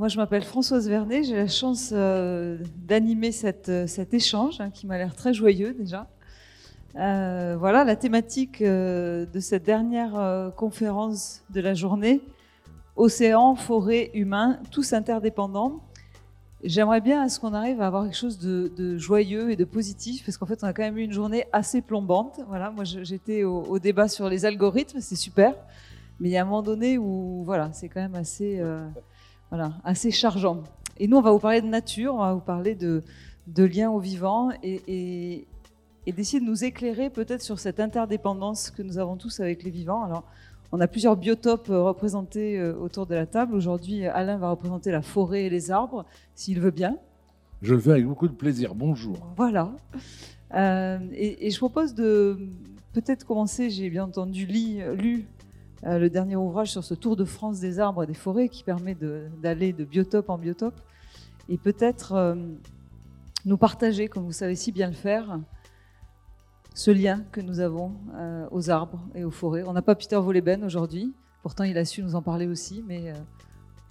Moi, je m'appelle Françoise Vernet. J'ai la chance euh, d'animer euh, cet échange hein, qui m'a l'air très joyeux déjà. Euh, voilà la thématique de cette dernière conférence de la journée océan, forêt, humain, tous interdépendants. J'aimerais bien à ce qu'on arrive à avoir quelque chose de, joyeux et de positif, parce qu'en fait, on a quand même eu une journée assez plombante. Voilà, moi, j'étais au, débat sur les algorithmes, c'est super, mais il y a un moment donné où, voilà, c'est quand même assez, voilà, assez chargeant. Et nous, on va vous parler de nature, on va vous parler de, de liens au vivant et, et, et d'essayer de nous éclairer peut-être sur cette interdépendance que nous avons tous avec les vivants. Alors, on a plusieurs biotopes euh, représentés euh, autour de la table. Aujourd'hui, Alain va représenter la forêt et les arbres, s'il veut bien. Je le fais avec beaucoup de plaisir. Bonjour. Voilà. Euh, et, je propose de peut-être commencer, j'ai bien entendu lu le dernier ouvrage sur ce tour de France des arbres et des forêts qui permet d'aller de, biotope en biotope. Et peut-être nous partager, comme vous savez si bien le faire, ce lien que nous avons euh, aux arbres et aux forêts. On n'a pas Peter Voleben aujourd'hui, pourtant il a su nous en parler aussi, mais... Euh,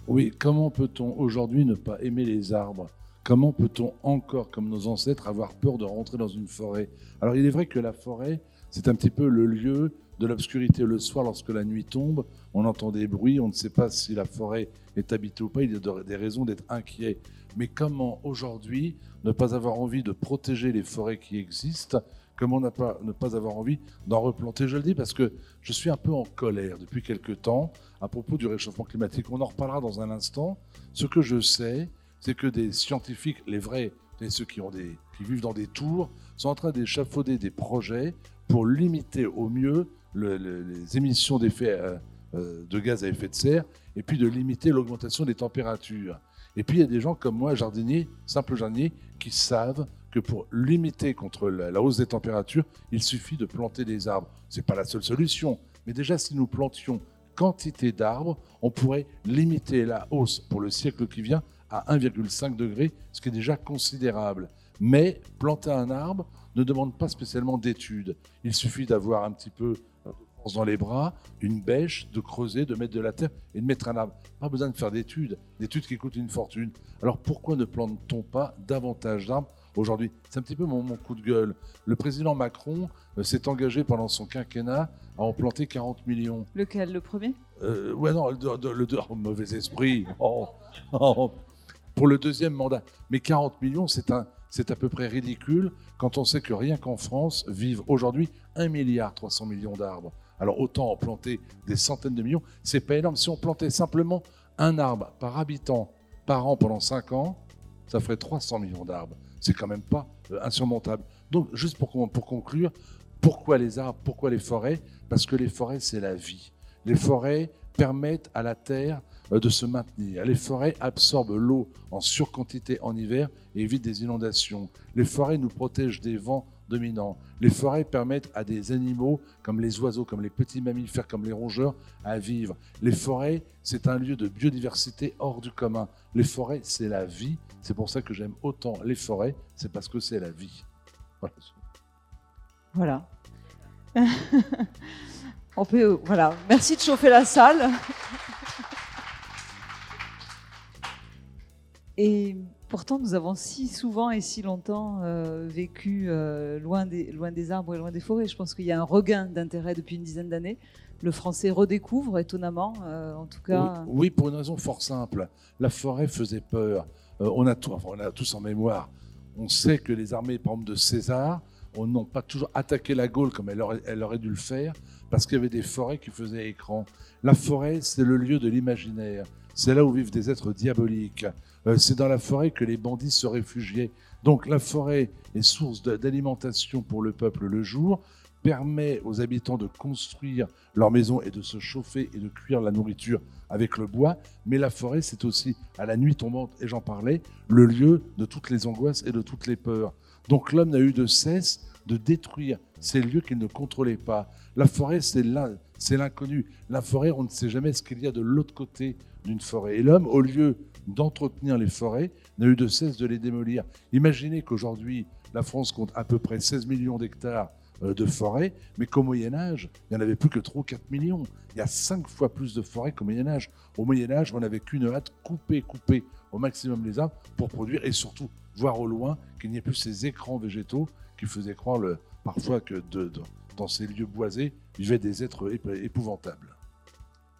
oui, comment peut-on aujourd'hui ne pas aimer les arbres? Comment peut-on encore, comme nos ancêtres, avoir peur de rentrer dans une forêt? Alors il est vrai que la forêt, c'est un petit peu le lieu de l'obscurité le soir lorsque la nuit tombe. On entend des bruits, on ne sait pas si la forêt est habitée ou pas, il y a des raisons d'être inquiet. Mais comment aujourd'hui ne pas avoir envie de protéger les forêts qui existent? Comment ne pas, avoir envie d'en replanter? Je le dis parce que je suis un peu en colère depuis quelque temps à propos du réchauffement climatique. On en reparlera dans un instant. Ce que je sais, c'est que des scientifiques, les vrais, et ceux qui, ont des, qui vivent dans des tours, sont en train d'échafauder des projets pour limiter au mieux les émissions d'effets euh, euh, de gaz à effet de serre et puis de limiter l'augmentation des températures. Et puis il y a des gens comme moi, jardiniers, simples jardiniers, qui savent que pour limiter contre la, hausse des températures, il suffit de planter des arbres. Ce n'est pas la seule solution, mais déjà si nous plantions quantité d'arbres, on pourrait limiter la hausse pour le siècle qui vient à 1,5 degré, ce qui est déjà considérable. Mais planter un arbre ne demande pas spécialement d'études. Il suffit d'avoir un petit peu dans les bras, une bêche, de creuser, de mettre de la terre et de mettre un arbre. Pas besoin de faire d'études, d'études qui coûtent une fortune. Alors pourquoi ne plante-t-on pas davantage d'arbres aujourd'hui? C'est un petit peu mon, coup de gueule. Le président Macron euh, s'est engagé pendant son quinquennat à en planter 40 millions. Lequel? Le premier? Euh, Ouais, non, le, le, oh, mauvais esprit. Oh, oh, pour le deuxième mandat. Mais 40 millions, c'est un. C'est à peu près ridicule quand on sait que rien qu'en France vivent aujourd'hui 1 milliard 300 millions d'arbres. Alors autant en planter des centaines de millions, c'est pas énorme. Si on plantait simplement un arbre par habitant par an pendant 5 ans, ça ferait 300 millions d'arbres c'est quand même pas euh, insurmontable. Donc, juste pour, pour conclure, pourquoi les arbres, pourquoi les forêts? Parce que les forêts, c'est la vie. Les forêts permettent à la terre euh, de se maintenir. Les forêts absorbent l'eau en surquantité en hiver et évitent des inondations. Les forêts nous protègent des vents dominants. Les forêts permettent à des animaux comme les oiseaux, comme les petits mammifères, comme les rongeurs à vivre. Les forêts, c'est un lieu de biodiversité hors du commun. Les forêts, c'est la vie. C'est pour ça que j'aime autant les forêts, c'est parce que c'est la vie. Voilà. On peut, voilà. Merci de chauffer la salle. Et pourtant, nous avons si souvent et si longtemps euh, vécu euh, loin, des, arbres et loin des forêts. Je pense qu'il y a un regain d'intérêt depuis une dizaine d'années. Le français redécouvre étonnamment, euh, en tout cas. Oui, pour une raison fort simple. La forêt faisait peur. on, a tout, on a tous en mémoire. On sait que les armées, par exemple, de César, n'ont pas toujours attaqué la Gaule comme elle aurait dû le faire, parce qu'il y avait des forêts qui faisaient écran. La forêt, c'est le lieu de l'imaginaire. C'est là où vivent des êtres diaboliques. Euh, c'est dans la forêt que les bandits se réfugiaient. Donc la forêt est source d'alimentation pour le peuple le jour, permet aux habitants de construire leur maison et de se chauffer et de cuire la nourriture avec le bois. Mais la forêt, c'est aussi, à la nuit tombante, et j'en parlais, le lieu de toutes les angoisses et de toutes les peurs. Donc l'homme n'a eu de cesse de détruire ces lieux qu'il ne contrôlait pas. La forêt, c'est l'inconnu. La forêt, on ne sait jamais ce qu'il y a de l'autre côté d'une forêt. Et l'homme, au lieu d'entretenir les forêts, n'a eu de cesse de les démolir. Imaginez qu'aujourd'hui, la France compte à peu près 16 millions d'hectares euh, de forêts, mais qu'au Moyen Âge, il n'y en avait plus que 3 ou 4 millions. Il y a 5 fois plus de forêts qu'au Moyen Âge. Au Moyen Âge, on n'avait qu'une hâte, couper, couper au maximum les arbres pour produire et surtout voir au loin qu'il n'y ait plus ces écrans végétaux qui faisaient croire parfois que dans ces lieux boisés vivaient des êtres épouvantables.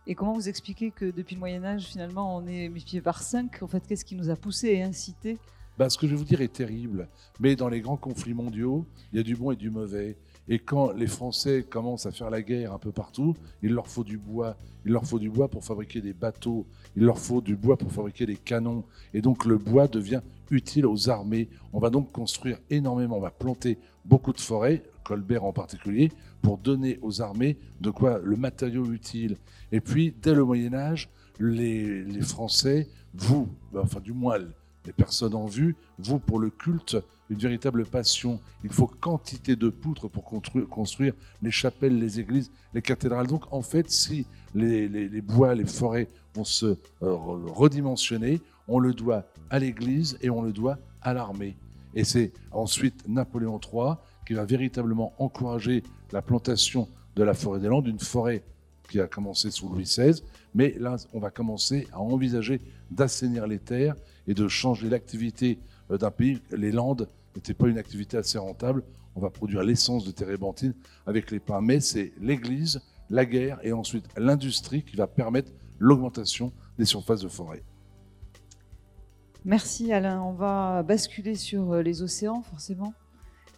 Et comment vous expliquez que depuis le Moyen Âge, finalement, on est méfié par 5 En fait, qu'est-ce qui nous a poussé et incité bah, Ce que je vais vous dire est terrible. Mais dans les grands conflits mondiaux, il y a du bon et du mauvais. Et quand les Français commencent à faire la guerre un peu partout, il leur faut du bois. Il leur faut du bois pour fabriquer des bateaux. Il leur faut du bois pour fabriquer des canons. Et donc le bois devient utile aux armées. On va donc construire énormément. On va planter beaucoup de forêts, Colbert en particulier, pour donner aux armées de quoi le matériau utile. Et puis, dès le Moyen Âge, les, les Français, vous, enfin du moins les personnes en vue, vous pour le culte, une véritable passion. Il faut quantité de poutres pour construire les chapelles, les églises, les cathédrales. Donc en fait, si les, bois, les forêts vont se euh, redimensionner, on le doit à l'église et on le doit à l'armée. Et c'est ensuite Napoléon III qui va véritablement encourager la plantation de la forêt des Landes, une forêt qui a commencé sous Louis XVI, mais là, on va commencer à envisager d'assainir les terres et de changer l'activité euh, d'un pays. Les Landes n'était pas une activité assez rentable. On va produire l'essence de térébenthine avec les pains. Mais c'est l'Église, la guerre et ensuite l'industrie qui va permettre l'augmentation des surfaces de forêt. Merci Alain. On va basculer sur euh, les océans forcément.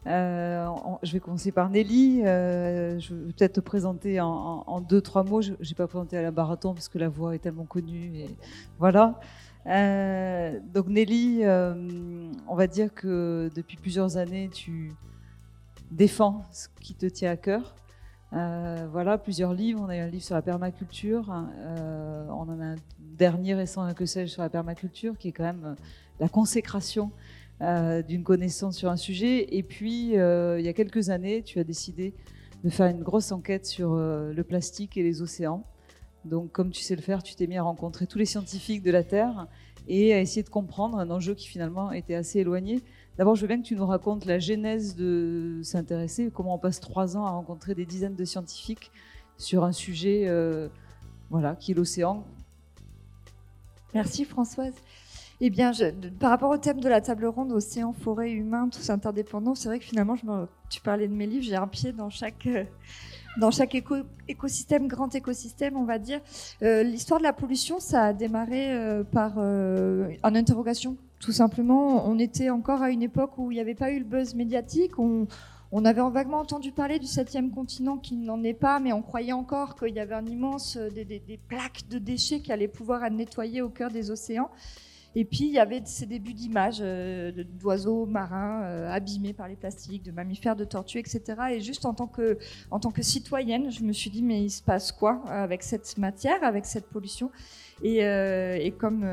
Euh, je vais commencer par Nelly. Euh, je vais peut-être te présenter en, deux, trois mots. Je n'ai pas présenté Alain Baraton parce que la voix est tellement connue. Et voilà. Euh, donc Nelly, on va dire que depuis plusieurs années, tu défends ce qui te tient à cœur. Voilà, plusieurs livres. On a eu un livre sur la permaculture. On en a un dernier récent, que sais-je, sur la permaculture, qui est quand même la consécration d'une connaissance sur un sujet. Et puis, il y a quelques années, tu as décidé de faire une grosse enquête sur le plastique et les océans. Donc, comme tu sais le faire, tu t'es mis à rencontrer tous les scientifiques de la Terre et à essayer de comprendre un enjeu qui finalement était assez éloigné. D'abord, je veux bien que tu nous racontes la genèse de s'intéresser, comment on passe trois ans à rencontrer des dizaines de scientifiques sur un sujet euh, voilà, qui est l'océan. Merci Françoise. Eh bien, par rapport au thème de la table ronde, océan, forêt, humain, tous interdépendants, c'est vrai que finalement, tu parlais de mes livres, j'ai un pied dans chaque, dans chaque écosystème, grand écosystème, on va dire. Euh, l'histoire de la pollution, ça a démarré euh, par euh, une interrogation, tout simplement. On était encore à une époque où il n'y avait pas eu le buzz médiatique. On, avait vaguement entendu parler du septième continent qui n'en est pas, mais on croyait encore qu'il y avait un immense des, des, plaques de déchets qui allaient pouvoir nettoyer au cœur des océans. Et puis, il y avait ces débuts d'images euh, d'oiseaux marins euh, abîmés par les plastiques, de mammifères, de tortues, etc. Et juste en tant, que, en tant que citoyenne, je me suis dit, mais il se passe quoi avec cette matière, avec cette pollution? Et, euh, et, comme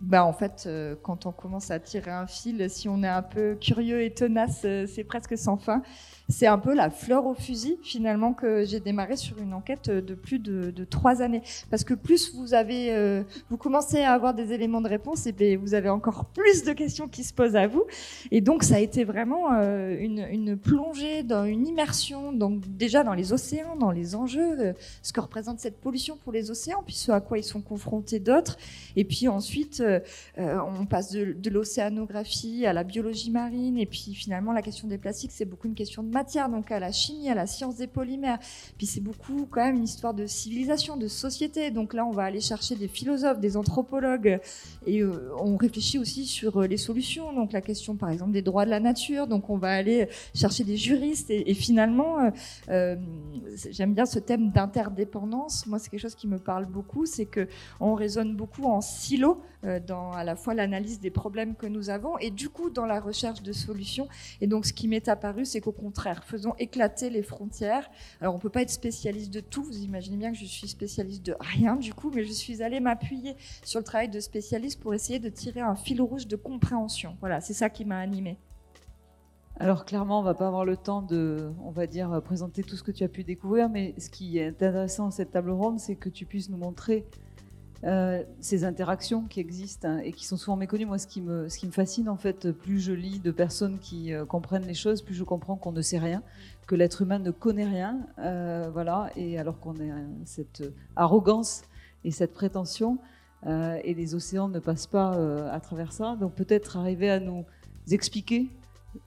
bah en fait, euh, quand on commence à tirer un fil, si on est un peu curieux et tenace, euh, c'est presque sans fin. C'est un peu la fleur au fusil, finalement, que j'ai démarré sur une enquête de plus de, trois années. Parce que plus vous avez, euh, vous commencez à avoir des éléments de réponse, et bien vous avez encore plus de questions qui se posent à vous. Et donc, ça a été vraiment une, plongée une immersion, donc déjà dans les océans, dans les enjeux, ce que représente cette pollution pour les océans, puis ce à quoi ils sont confrontés d'autres. Et puis ensuite, euh, euh, on passe de, l'océanographie à la biologie marine, et puis finalement la question des plastiques, c'est beaucoup une question de matière, donc à la chimie, à la science des polymères. Puis c'est beaucoup quand même une histoire de civilisation, de société. Donc là, on va aller chercher des philosophes, des anthropologues, et euh, on réfléchit aussi sur les solutions. Donc la question, par exemple, des droits de la nature. Donc on va aller chercher des juristes, et, finalement, j'aime bien ce thème d'interdépendance. Moi, c'est quelque chose qui me parle beaucoup, c'est que on raisonne beaucoup en silo euh, dans à la fois l'analyse des problèmes que nous avons et du coup dans la recherche de solutions. Et donc ce qui m'est apparu, c'est qu'au contraire, faisons éclater les frontières. Alors on peut pas être spécialiste de tout. Vous imaginez bien que je suis spécialiste de rien du coup, mais je suis allée m'appuyer sur le travail de spécialiste pour essayer de tirer un fil rouge de compréhension. Voilà, c'est ça qui m'a animée. Alors clairement, on va pas avoir le temps de, on va dire, présenter tout ce que tu as pu découvrir, mais ce qui est intéressant dans cette table ronde, c'est que tu puisses nous montrer euh, ces interactions qui existent hein, et qui sont souvent méconnues. Moi, ce qui me, ce qui me fascine, en fait, plus je lis de personnes qui euh, comprennent les choses, plus je comprends qu'on ne sait rien, que l'être humain ne connaît rien, euh, voilà, et alors qu'on a cette arrogance et cette prétention, et les océans ne passent pas à travers ça. Donc peut-être arriver à nous expliquer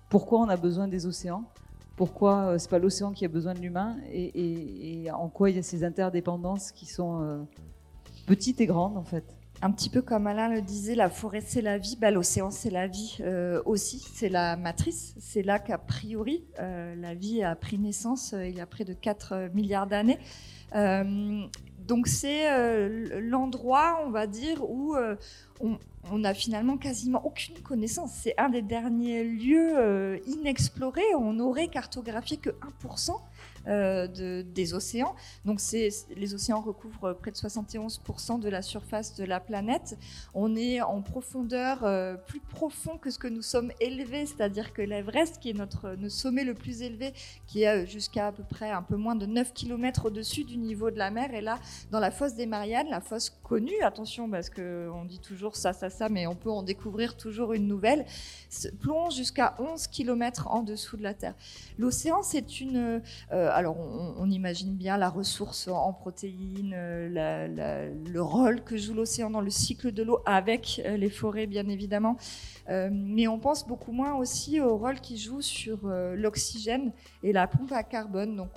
pourquoi on a besoin des océans, pourquoi c'est pas l'océan qui a besoin de l'humain et, en quoi il y a ces interdépendances qui sont euh, petites et grandes en fait. Un petit peu comme Alain le disait, la forêt c'est la vie, bah, l'océan c'est la vie euh, aussi, c'est la matrice. C'est là qu'a priori la vie a pris naissance il y a près de 4 milliards d'années. donc c'est l'endroit, on va dire, où on, on n'a finalement quasiment aucune connaissance. C'est un des derniers lieux euh, inexplorés. On n'aurait cartographié que 1% euh, de, des océans. Donc les océans recouvrent près de 71% de la surface de la planète. On est en profondeur euh, plus profond que ce que nous sommes élevés, c'est-à-dire que l'Everest, qui est notre, sommet le plus élevé, qui est jusqu'à à peu près un peu moins de 9 km au-dessus du niveau de la mer, est là dans la fosse des Mariannes, la fosse connue, attention parce qu'on dit toujours ça, ça, ça, mais on peut en découvrir toujours une nouvelle, plonge jusqu'à 11 km en dessous de la Terre. L'océan, c'est une... Euh, alors on, imagine bien la ressource en protéines, euh, le rôle que joue l'océan dans le cycle de l'eau avec euh, les forêts bien évidemment, euh, mais on pense beaucoup moins aussi au rôle qu'il joue sur l'oxygène et la pompe à carbone. Donc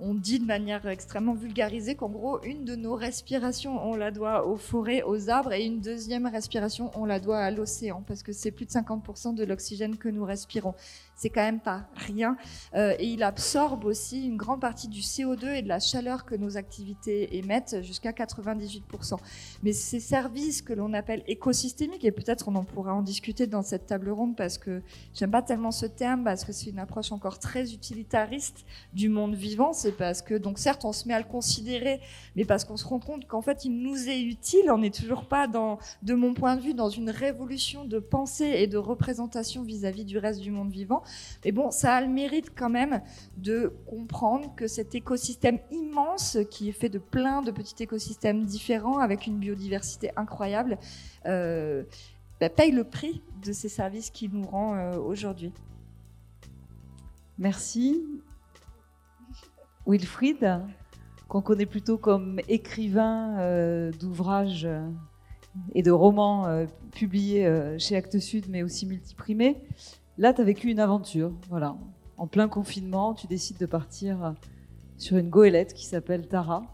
on, dit de manière extrêmement vulgarisée qu'en gros une de nos respirations on la doit aux forêts, aux arbres et une deuxième respiration on la doit à l'océan parce que c'est plus de 50% de l'oxygène que nous respirons c'est quand même pas rien. Euh, et il absorbe aussi une grande partie du CO2 et de la chaleur que nos activités émettent, jusqu'à 98%. Mais ces services que l'on appelle écosystémiques, et peut-être on en pourra en discuter dans cette table ronde parce que j'aime pas tellement ce terme, parce que c'est une approche encore très utilitariste du monde vivant. C'est parce que, donc certes, on se met à le considérer, mais parce qu'on se rend compte qu'en fait, il nous est utile. On n'est toujours pas, dans, de mon point de vue, dans une révolution de pensée et de représentation vis à -vis du reste du monde vivant. Mais bon, ça a le mérite quand même de comprendre que cet écosystème immense, qui est fait de plein de petits écosystèmes différents, avec une biodiversité incroyable, euh, bah, paye le prix de ces services qu'il nous rend euh, aujourd'hui. Merci. Wilfried, qu'on connaît plutôt comme écrivain euh, d'ouvrages et de romans publiés chez Actes Sud, mais aussi multiprimés. Là, tu as vécu une aventure, voilà. En plein confinement, tu décides de partir sur une goélette qui s'appelle Tara,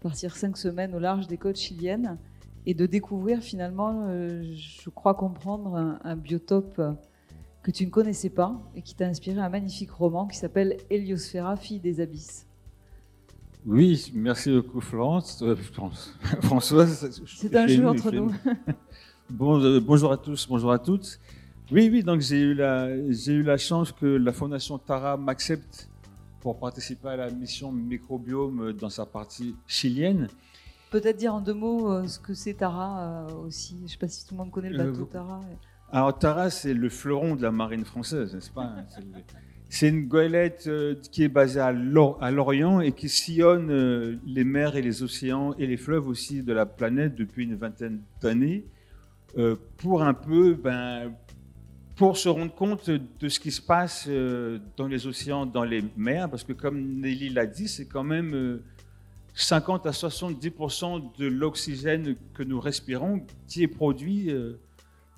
partir cinq semaines au large des côtes chiliennes et de découvrir finalement, euh, je crois comprendre, un, biotope que tu ne connaissais pas et qui t'a inspiré un magnifique roman qui s'appelle Héliosphéra, fille des abysses. Oui, merci beaucoup Florence. Euh, Françoise. C'est un jeu entre nous. bon, euh, bonjour à tous, bonjour à toutes. Oui, oui, donc j'ai eu, la, j'ai eu la chance que la Fondation Tara m'accepte pour participer à la mission microbiome dans sa partie chilienne. Peut-être dire en deux mots euh, ce que c'est Tara euh, aussi. Je ne sais pas si tout le monde connaît le euh, bateau Tara. Alors Tara, c'est le fleuron de la marine française, n'est-ce pas? C'est une goélette qui est basée à Lorient et qui sillonne les mers et les océans et les fleuves aussi de la planète depuis une vingtaine d'années pour un peu ben, pour se rendre compte de ce qui se passe euh, dans les océans, dans les mers, parce que comme Nelly l'a dit, c'est quand même 50 euh, à 70% de l'oxygène que nous respirons qui est produit euh,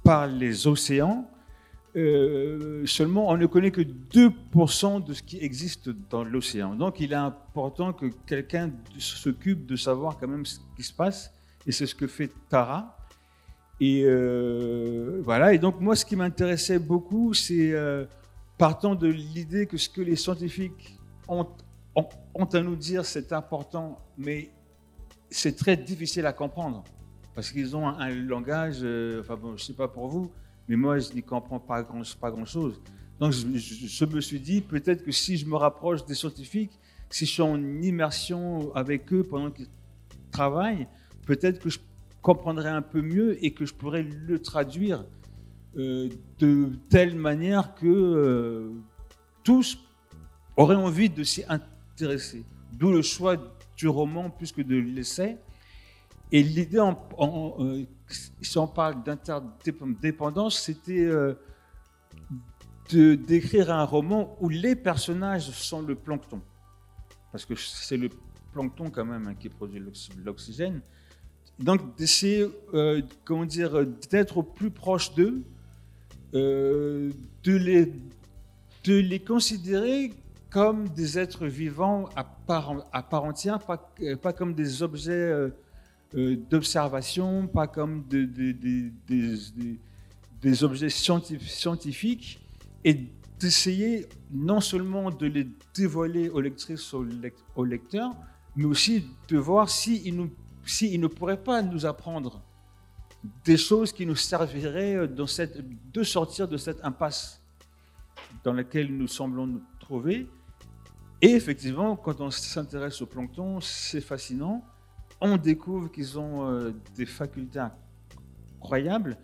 par les océans. seulement, on ne connaît que 2% de ce qui existe dans l'océan. Donc, il est important que quelqu'un s'occupe de savoir quand même ce qui se passe, et c'est ce que fait Tara. Et euh, voilà. Et donc moi, ce qui m'intéressait beaucoup, c'est euh, partant de l'idée que ce que les scientifiques ont, à nous dire, c'est important, mais c'est très difficile à comprendre. Parce qu'ils ont un, langage, euh, enfin bon, je sais pas pour vous, mais moi je n'y comprends pas grand, pas grand chose. Donc je, je me suis dit peut-être que si je me rapproche des scientifiques, si je suis en immersion avec eux pendant qu'ils travaillent, peut-être que je comprendrais un peu mieux et que je pourrais le traduire euh, de telle manière que euh, tous auraient envie de s'y intéresser. D'où le choix du roman plus que de l'essai. Et l'idée, en, euh, si on parle d'interdépendance, c'était de d'écrire un roman où les personnages sont le plancton. Parce que c'est le plancton quand même hein, qui produit l'oxygène. Donc d'essayer, comment dire, d'être plus proche d'eux, euh, de, les, de les considérer comme des êtres vivants à part, entière, pas, euh, pas comme des objets euh, d'observation, pas comme des, des, objets scientifiques, et d'essayer non seulement de les dévoiler aux lectrices, aux, lecteurs, mais aussi de voir s'ils si si ne pourraient pas nous apprendre des choses qui nous serviraient de sortir de cette impasse dans laquelle nous semblons nous trouver. Et effectivement, quand on s'intéresse au plancton, c'est fascinant. On découvre qu'ils ont euh, des facultés incroyables.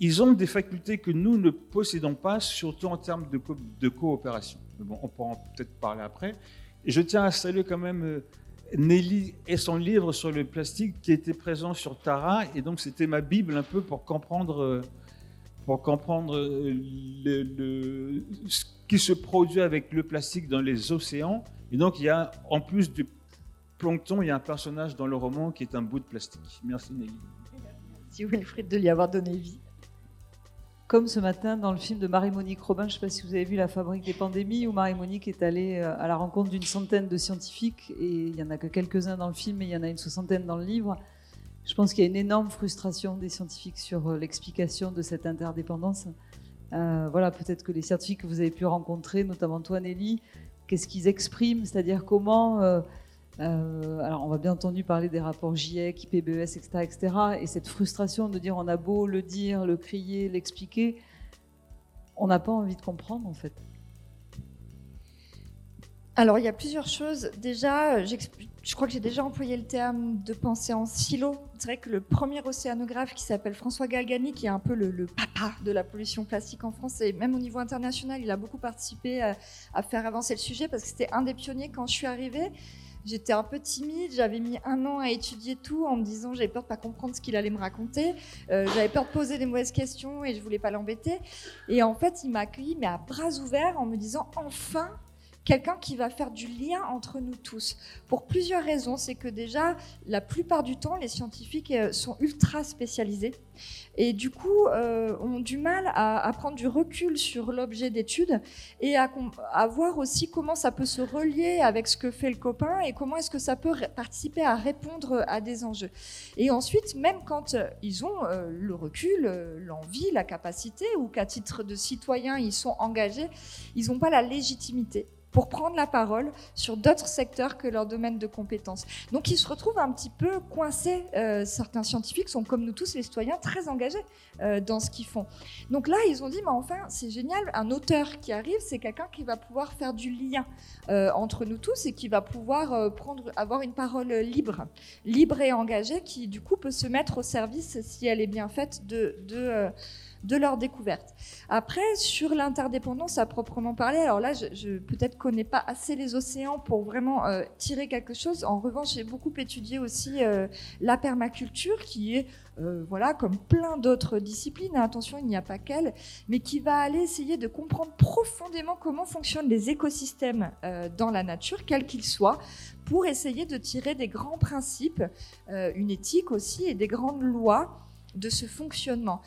Ils ont des facultés que nous ne possédons pas, surtout en termes de, coopération. Bon, on pourra peut-être parler après. Et je tiens à saluer quand même euh, Nelly et son livre sur le plastique qui était présent sur Tara. Et donc, c'était ma Bible un peu pour comprendre, euh, pour comprendre euh, ce qui se produit avec le plastique dans les océans. Et donc, il y a, en plus du plancton, il y a un personnage dans le roman qui est un bout de plastique. Merci Nelly. Merci Wilfried de lui avoir donné vie. Comme ce matin dans le film de Marie-Monique Robin, je ne sais pas si vous avez vu La fabrique des pandémies, où Marie-Monique est allée euh, à la rencontre d'une centaine de scientifiques, et il n'y en a que quelques-uns dans le film, mais il y en a une soixantaine dans le livre. Je pense qu'il y a une énorme frustration des scientifiques sur euh, l'explication de cette interdépendance. Euh, voilà, peut-être que les scientifiques que vous avez pu rencontrer, notamment toi Nelly, qu'est-ce qu'ils expriment, c'est-à-dire comment... alors, on va bien entendu parler des rapports GIEC, IPBES, etc., etc. Et cette frustration de dire on a beau le dire, le crier, l'expliquer, on n'a pas envie de comprendre en fait. Alors, il y a plusieurs choses. Déjà, je crois que j'ai déjà employé le terme de penser en silo. C'est vrai que le premier océanographe qui s'appelle François Galgani, qui est un peu le, papa de la pollution plastique en France, et même au niveau international, il a beaucoup participé à, à faire avancer le sujet parce que c'était un des pionniers quand je suis arrivée. J'étais un peu timide, j'avais mis un an à étudier tout en me disant j'avais peur de pas comprendre ce qu'il allait me raconter, euh, j'avais peur de poser des mauvaises questions et je voulais pas l'embêter. Et en fait, il m'a accueilli mais à bras ouverts en me disant enfin quelqu'un qui va faire du lien entre nous tous. Pour plusieurs raisons. C'est que déjà, la plupart du temps, les scientifiques euh, sont ultra spécialisés et du coup euh, ont du mal à, prendre du recul sur l'objet d'étude et à, voir aussi comment ça peut se relier avec ce que fait le copain et comment est-ce que ça peut participer à répondre à des enjeux. Et ensuite, même quand euh, ils ont le recul, l'envie, la capacité ou qu'à titre de citoyen ils sont engagés, ils n'ont pas la légitimité pour prendre la parole sur d'autres secteurs que leur domaine de compétences. Donc ils se retrouvent un petit peu coincés. Euh, certains scientifiques sont comme nous tous les citoyens très engagés euh, dans ce qu'ils font. Donc là ils ont dit mais enfin c'est génial, un auteur qui arrive c'est quelqu'un qui va pouvoir faire du lien euh, entre nous tous et qui va pouvoir prendre avoir une parole libre, libre et engagée qui du coup peut se mettre au service si elle est bien faite de, de de leur découverte. Après, sur l'interdépendance à proprement parler, alors là, je, peut-être connais pas assez les océans pour vraiment euh, tirer quelque chose. En revanche, j'ai beaucoup étudié aussi euh, la permaculture, qui est, euh, voilà, comme plein d'autres disciplines, hein, attention, il n'y a pas qu'elle, mais qui va aller essayer de comprendre profondément comment fonctionnent les écosystèmes dans la nature, quels qu'ils soient, pour essayer de tirer des grands principes, une éthique aussi, et des grandes lois de ce fonctionnement.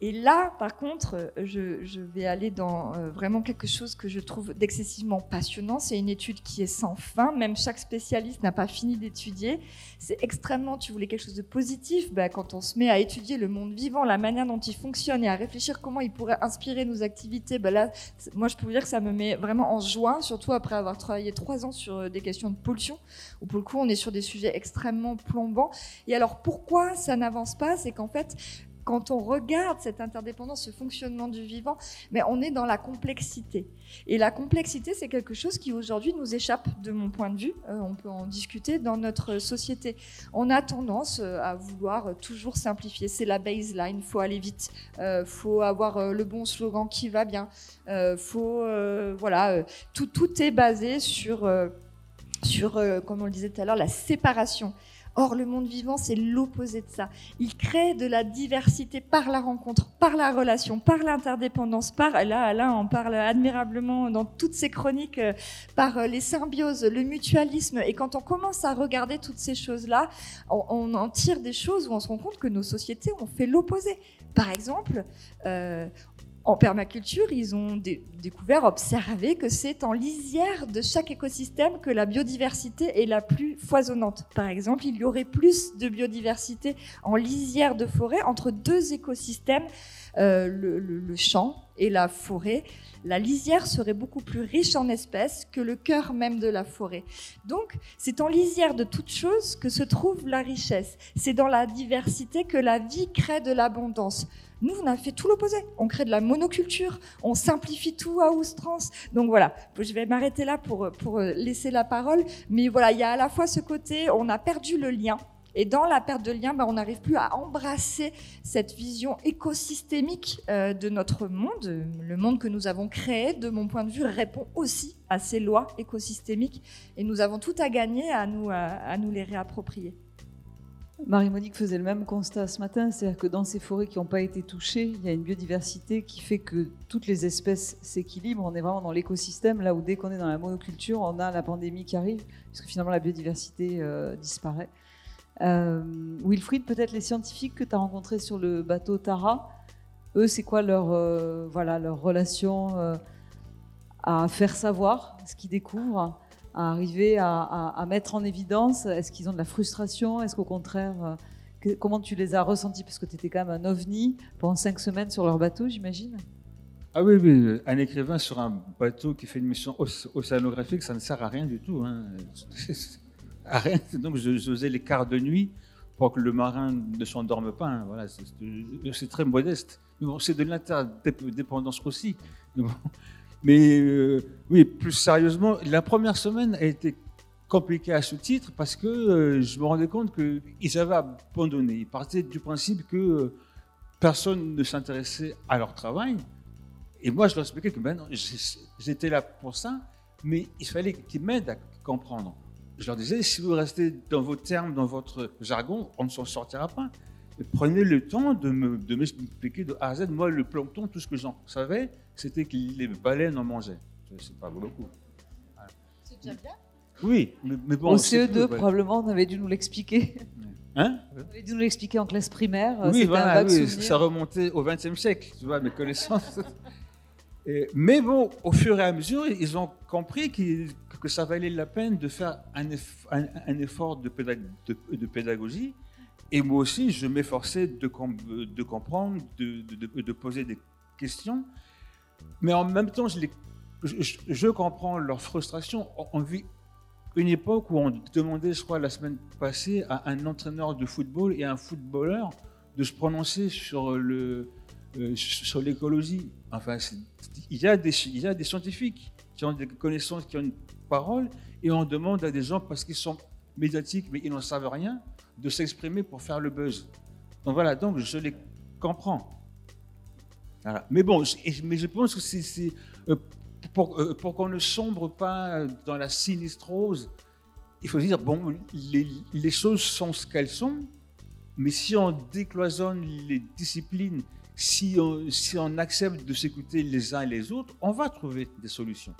Et, là, par contre, euh, je, vais aller dans euh, vraiment quelque chose que je trouve d'excessivement passionnant. C'est une étude qui est sans fin. Même chaque spécialiste n'a pas fini d'étudier. C'est extrêmement, tu voulais quelque chose de positif, bah, quand on se met à étudier le monde vivant, la manière dont il fonctionne et à réfléchir comment il pourrait inspirer nos activités, bah là, moi je peux vous dire que ça me met vraiment en joie, surtout après avoir travaillé trois ans sur euh, des questions de pollution, où pour le coup on est sur des sujets extrêmement plombants. Et alors pourquoi ça n'avance pas? C'est qu'en fait, quand on regarde cette interdépendance, ce fonctionnement du vivant, mais on est dans la complexité. Et la complexité, c'est quelque chose qui aujourd'hui nous échappe, de mon point de vue. Euh, on peut en discuter dans notre société. On a tendance euh, à vouloir euh, toujours simplifier. C'est la baseline. Faut aller vite. Euh, faut avoir le bon slogan qui va bien. Euh, faut voilà. tout tout est basé sur sur comme on le disait tout à l'heure la séparation. Or, le monde vivant, c'est l'opposé de ça. Il crée de la diversité par la rencontre, par la relation, par l'interdépendance, par, là, Alain en parle admirablement dans toutes ses chroniques, euh, par euh, les symbioses, le mutualisme. Et quand on commence à regarder toutes ces choses-là, on, on en tire des choses où on se rend compte que nos sociétés ont fait l'opposé. Par exemple, euh, en permaculture, ils ont dé- découvert, observé que c'est en lisière de chaque écosystème que la biodiversité est la plus foisonnante. Par exemple, il y aurait plus de biodiversité en lisière de forêt entre deux écosystèmes, euh, le, le- le champ et la forêt. La lisière serait beaucoup plus riche en espèces que le cœur même de la forêt. Donc, c'est en lisière de toute chose que se trouve la richesse. C'est dans la diversité que la vie crée de l'abondance. Nous, on a fait tout l'opposé. On crée de la monoculture, on simplifie tout à outrance. Donc voilà, je vais m'arrêter là pour, pour laisser la parole. Mais voilà, il y a à la fois ce côté, on a perdu le lien. Et dans la perte de lien, ben, on n'arrive plus à embrasser cette vision écosystémique euh, de notre monde. Le monde que nous avons créé, de mon point de vue, répond aussi à ces lois écosystémiques. Et nous avons tout à gagner à nous, à, à nous les réapproprier. Marie-Monique faisait le même constat ce matin, c'est-à-dire que dans ces forêts qui n'ont pas été touchées, il y a une biodiversité qui fait que toutes les espèces s'équilibrent. On est vraiment dans l'écosystème, là où dès qu'on est dans la monoculture, on a la pandémie qui arrive, puisque finalement la biodiversité euh, disparaît. Euh, Wilfried, peut-être les scientifiques que tu as rencontrés sur le bateau Tara, eux, c'est quoi leur, euh, voilà, leur relation à faire savoir ce qu'ils découvrent? Arriver à, mettre en évidence Est-ce qu'ils ont de la frustration Est-ce qu'au contraire, euh, comment tu les as ressentis? Parce que tu étais quand même un ovni pendant cinq semaines sur leur bateau, j'imagine. Ah oui, oui, un écrivain sur un bateau qui fait une mission oc- océanographique, ça ne sert à rien du tout. hein. À rien. Donc je, faisais les quarts de nuit pour que le marin ne s'endorme pas. hein. Voilà, c'est- très modeste. C'est de l'interdépendance aussi. Mais, euh, oui, plus sérieusement, la première semaine a été compliquée à ce titre parce que euh, je me rendais compte qu'ils avaient abandonné. Ils partaient du principe que euh, personne ne s'intéressait à leur travail. Et moi, je leur expliquais que ben j'étais là pour ça, mais il fallait qu'ils m'aident à comprendre. Je leur disais, si vous restez dans vos termes, dans votre jargon, on ne s'en sortira pas. Prenez le temps de me- de m'expliquer de A à Z. Moi, le plancton, tout ce que j'en savais, c'était que les baleines en mangeaient. C'est pas beaucoup. C'est déjà bien. Oui, mais, mais bon. Au c'est tout, CE2, voilà. probablement, on avait dû nous l'expliquer. Hein On avait dû nous l'expliquer en classe primaire. Oui, un ça remontait au XXe siècle, tu vois, mes connaissances. Et- mais bon, au fur et à mesure, ils ont compris que ça valait la peine de faire un, eff- un- un effort de, pédag- de- de pédagogie. Et moi aussi, je m'efforçais de, com- de comprendre, de, poser des questions. Mais en même temps, je, comprends leur frustration. On- vit une époque où on demandait, je crois, la semaine passée, à un entraîneur de football et à un footballeur de se prononcer sur euh, l'écologie. Enfin, il y a des scientifiques qui ont des connaissances, qui ont une parole, et on demande à des gens parce qu'ils sont médiatiques mais ils n'en savent rien de s'exprimer pour faire le buzz. Donc voilà, donc je les comprends. Mais bon, mais je pense que euh, pour, euh, pour qu'on ne sombre pas dans la sinistrose, il faut dire, bon, les, les choses sont ce qu'elles sont, mais si on décloisonne les disciplines, si on, si on accepte de s'écouter les uns et les autres, on va trouver des solutions.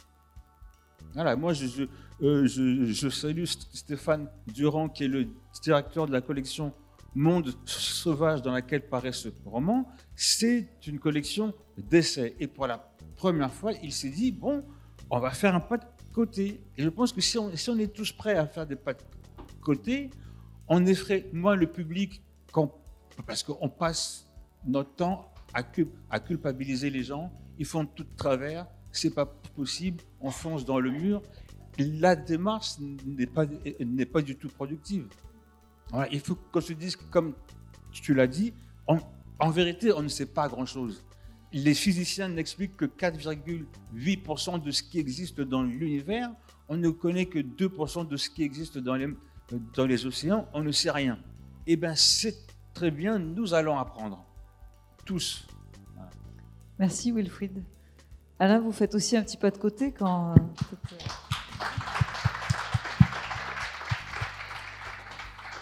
Voilà, moi je, euh, salue St- Stéphane Durand, qui est le directeur de la collection Monde sauvage dans laquelle paraît ce roman, c'est une collection d'essais. Et pour la première fois, il s'est dit, bon, on va faire un pas de côté. Et je pense que si on, est tous prêts à faire des pas de côté, on effraie moins le public parce qu'on passe notre temps à, culpabiliser les gens. Ils font tout de travers, c'est pas possible, on fonce dans le mur. La démarche n'est pas, n'est pas du tout productive. il faut qu'on se dise, comme tu l'as dit, en vérité, on ne sait pas grand-chose. Les physiciens n'expliquent que 4,8% de ce qui existe dans l'univers. On ne connaît que 2% de ce qui existe dans les, dans les océans. On ne sait rien. Eh bien, c'est très bien, nous allons apprendre. Tous. Merci Wilfried. Alain, vous faites aussi un petit pas de côté quand... Euh,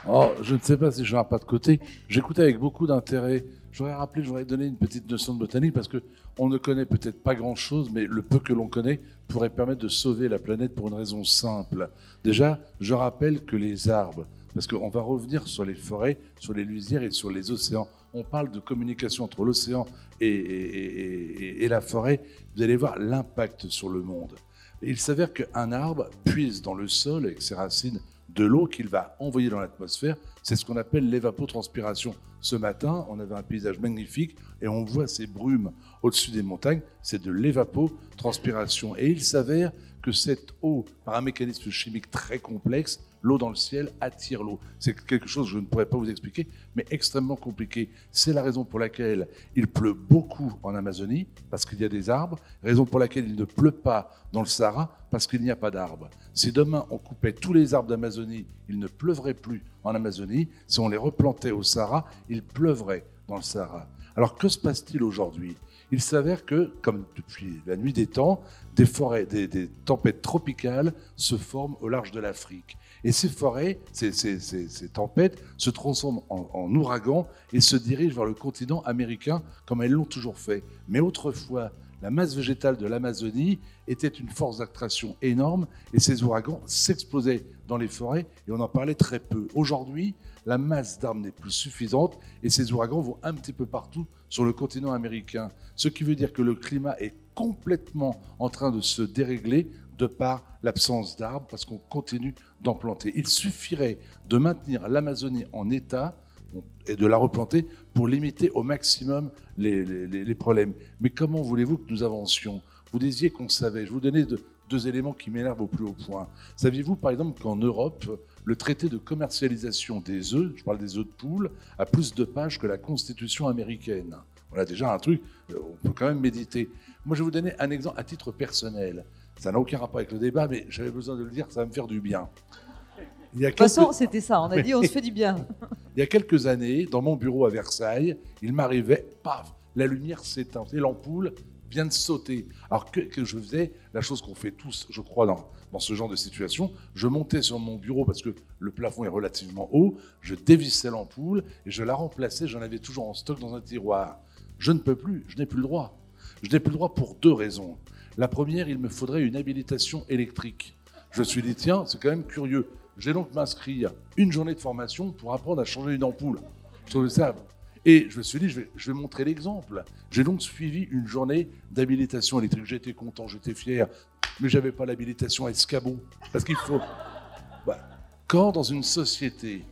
oh, je ne sais pas si je un pas de côté. J'écoutais avec beaucoup d'intérêt J'aurais rappelé, j'aurais donné une petite notion de botanique parce que on ne connaît peut-être pas grand-chose, mais le peu que l'on connaît pourrait permettre de sauver la planète pour une raison simple. Déjà, je rappelle que les arbres, parce qu'on va revenir sur les forêts, sur les lisières et sur les océans. On parle de communication entre l'océan et, la forêt. Vous allez voir l'impact sur le monde. il s'avère qu'un arbre puise dans le sol avec ses racines de l'eau qu'il va envoyer dans l'atmosphère. C'est ce qu'on appelle l'évapotranspiration. Ce matin, on avait un paysage magnifique et on voit ces brumes au-dessus des montagnes. C'est de l'évapotranspiration. Et il s'avère que cette eau, par un mécanisme chimique très complexe, l'eau dans le ciel attire l'eau. C'est quelque chose que je ne pourrais pas vous expliquer, mais extrêmement compliqué. C'est la raison pour laquelle il pleut beaucoup en Amazonie, parce qu'il y a des arbres, raison pour laquelle il ne pleut pas dans le Sahara, parce qu'il n'y a pas d'arbres. Si demain on coupait tous les arbres d'Amazonie, il ne pleuvrait plus en Amazonie. Si on les replantait au Sahara, il pleuvrait dans le Sahara. Alors que se passe-t-il aujourd'hui? Il s'avère que, comme depuis la nuit des temps, des forêts, des, tempêtes tropicales se forment au large de l'Afrique. Et ces forêts, ces, tempêtes se transforment en, en ouragans et se dirigent vers le continent américain comme elles l'ont toujours fait. Mais autrefois, la masse végétale de l'Amazonie était une force d'attraction énorme et ces ouragans s'explosaient dans les forêts et on en parlait très peu. Aujourd'hui, la masse d'arbres n'est plus suffisante et ces ouragans vont un petit peu partout sur le continent américain. Ce qui veut dire que le climat est complètement en train de se dérégler de par l'absence d'arbres parce qu'on continue d'en planter. Il suffirait de maintenir l'Amazonie en état et de la replanter pour limiter au maximum les, problèmes. Mais comment voulez-vous que nous avancions? Vous disiez qu'on savait. Je vous donnais deux éléments qui m'énervent au plus haut point. Saviez-vous par exemple qu'en Europe, le traité de commercialisation des œufs, je parle des œufs de poule, a plus de pages que la Constitution américaine? Voilà déjà un truc, euh, on peut quand même méditer. Moi, je vais vous donner un exemple à titre personnel. Ça n'a aucun rapport avec le débat, mais j'avais besoin de le dire, ça va me faire du bien. Il y a de toute façon, c'était ça, on a dit on se fait du bien. Il y a quelques années, dans mon bureau à Versailles, il m'arrivait, paf, la lumière s'éteint et l'ampoule vient de sauter. Alors que, que je faisais, la chose qu'on fait tous, je crois, dans, dans ce genre de situation. Je montais sur mon bureau parce que le plafond est relativement haut, je dévissais l'ampoule et je la remplaçais, j'en avais toujours en stock dans un tiroir. Je ne peux plus, je n'ai plus le droit. Je n'ai plus le droit pour deux raisons. La première, il me faudrait une habilitation électrique. Je me suis dit, tiens, c'est quand même curieux. J'ai donc m'inscrire une journée de formation pour apprendre à changer une ampoule. Je ça. Et je me suis dit, je vais, je vais montrer l'exemple. J'ai donc suivi une journée d'habilitation électrique. J'étais content, j'étais fier mais j'avais pas l'habilitation à escabeau. Parce qu'il faut. Bah, quand dans une société,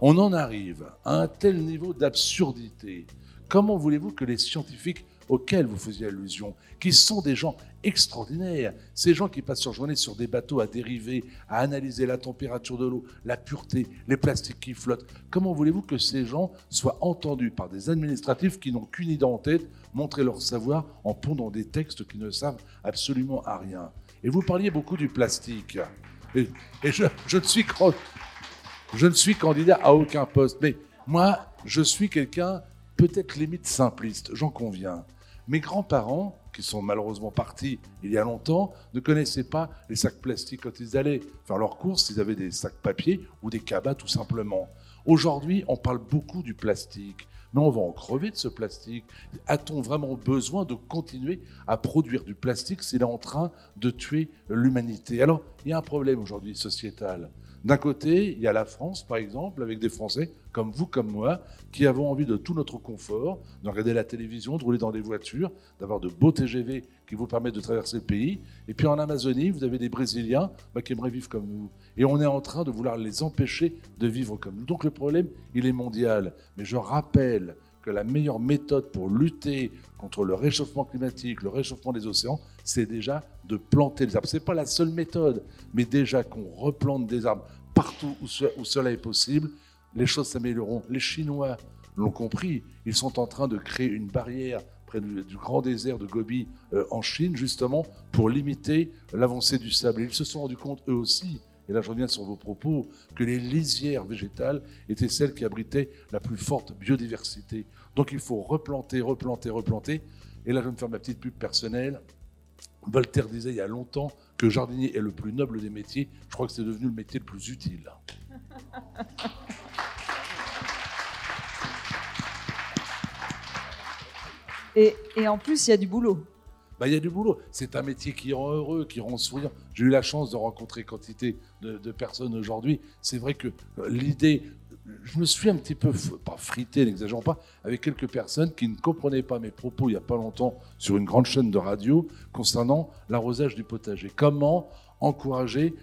on en arrive à un tel niveau d'absurdité, comment voulez-vous que les scientifiques auxquels vous faisiez allusion, qui sont des gens extraordinaires, ces gens qui passent leur journée sur des bateaux à dériver, à analyser la température de l'eau, la pureté, les plastiques qui flottent, comment voulez-vous que ces gens soient entendus par des administratifs qui n'ont qu'une idée en tête, montrer leur savoir en pondant des textes qui ne servent absolument à rien? Et vous parliez beaucoup du plastique. Et, je, je, ne suis, je ne suis candidat à aucun poste, mais moi, je suis quelqu'un peut-être limite simpliste, j'en conviens. Mes grands-parents, qui sont malheureusement partis il y a longtemps, ne connaissaient pas les sacs plastiques quand ils allaient faire leurs courses, ils avaient des sacs papier ou des cabas tout simplement. Aujourd'hui, on parle beaucoup du plastique, mais on va en crever de ce plastique. A-t-on vraiment besoin de continuer à produire du plastique s'il est en train de tuer l'humanité? Alors, il y a un problème aujourd'hui sociétal. D'un côté, il y a la France, par exemple, avec des Français comme vous, comme moi, qui avons envie de tout notre confort, de regarder la télévision, de rouler dans des voitures, d'avoir de beaux TGV qui vous permettent de traverser le pays. Et puis en Amazonie, vous avez des Brésiliens bah, qui aimeraient vivre comme nous. Et on est en train de vouloir les empêcher de vivre comme nous. Donc le problème, il est mondial. Mais je rappelle que la meilleure méthode pour lutter contre le réchauffement climatique, le réchauffement des océans, c'est déjà de planter des arbres. Ce n'est pas la seule méthode, mais déjà qu'on replante des arbres partout où, cela est possible, les choses s'amélioreront. Les Chinois l'ont compris, ils sont en train de créer une barrière près du, grand désert de Gobi euh, en Chine, justement, pour limiter l'avancée du sable. ils se sont rendus compte, eux aussi, et là je reviens sur vos propos, que les lisières végétales étaient celles qui abritaient la plus forte biodiversité. Donc il faut replanter, replanter, replanter. Et là je vais me faire ma petite pub personnelle. Voltaire disait il y a longtemps que jardinier est le plus noble des métiers. Je crois que c'est devenu le métier le plus utile. Et, et en plus, il y a du boulot. Bah, il y a du boulot. C'est un métier qui rend heureux, qui rend souriant. J'ai eu la chance de rencontrer quantité de, de personnes aujourd'hui. C'est vrai que l'idée, je me suis un petit peu, pas frité, n'exagérons pas, avec quelques personnes qui ne comprenaient pas mes propos il n'y a pas longtemps sur une grande chaîne de radio concernant l'arrosage du potager. Comment encourager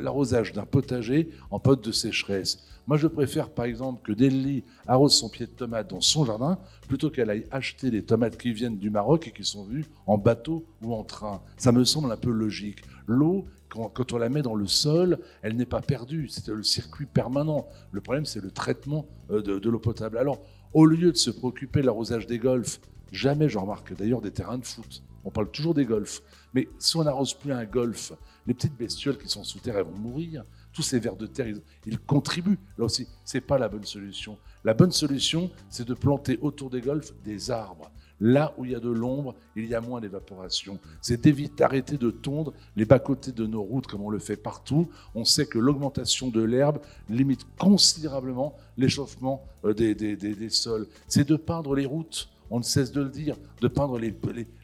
l'arrosage d'un potager en période de sécheresse? Moi, je préfère par exemple que Delhi arrose son pied de tomate dans son jardin plutôt qu'elle aille acheter des tomates qui viennent du Maroc et qui sont vues en bateau ou en train. Ça me semble un peu logique. L'eau, quand, on la met dans le sol, elle n'est pas perdue. C'est le circuit permanent. Le problème, c'est le traitement euh, de, l'eau potable. Alors, au lieu de se préoccuper de l'arrosage des golfs, jamais je remarque d'ailleurs des terrains de foot. On parle toujours des golfs. Mais si on n'arrose plus un golf, les petites bestioles qui sont sous terre, elles vont mourir. Tous ces vers de terre, ils, contribuent. Là aussi, ce n'est pas la bonne solution. La bonne solution, c'est de planter autour des golfs des arbres. Là où il y a de l'ombre, il y a moins d'évaporation. C'est d'arrêter de tondre les bas-côtés de nos routes comme on le fait partout. On sait que l'augmentation de l'herbe limite considérablement l'échauffement euh, des, des sols. C'est de peindre les routes on ne cesse de le dire, de peindre les,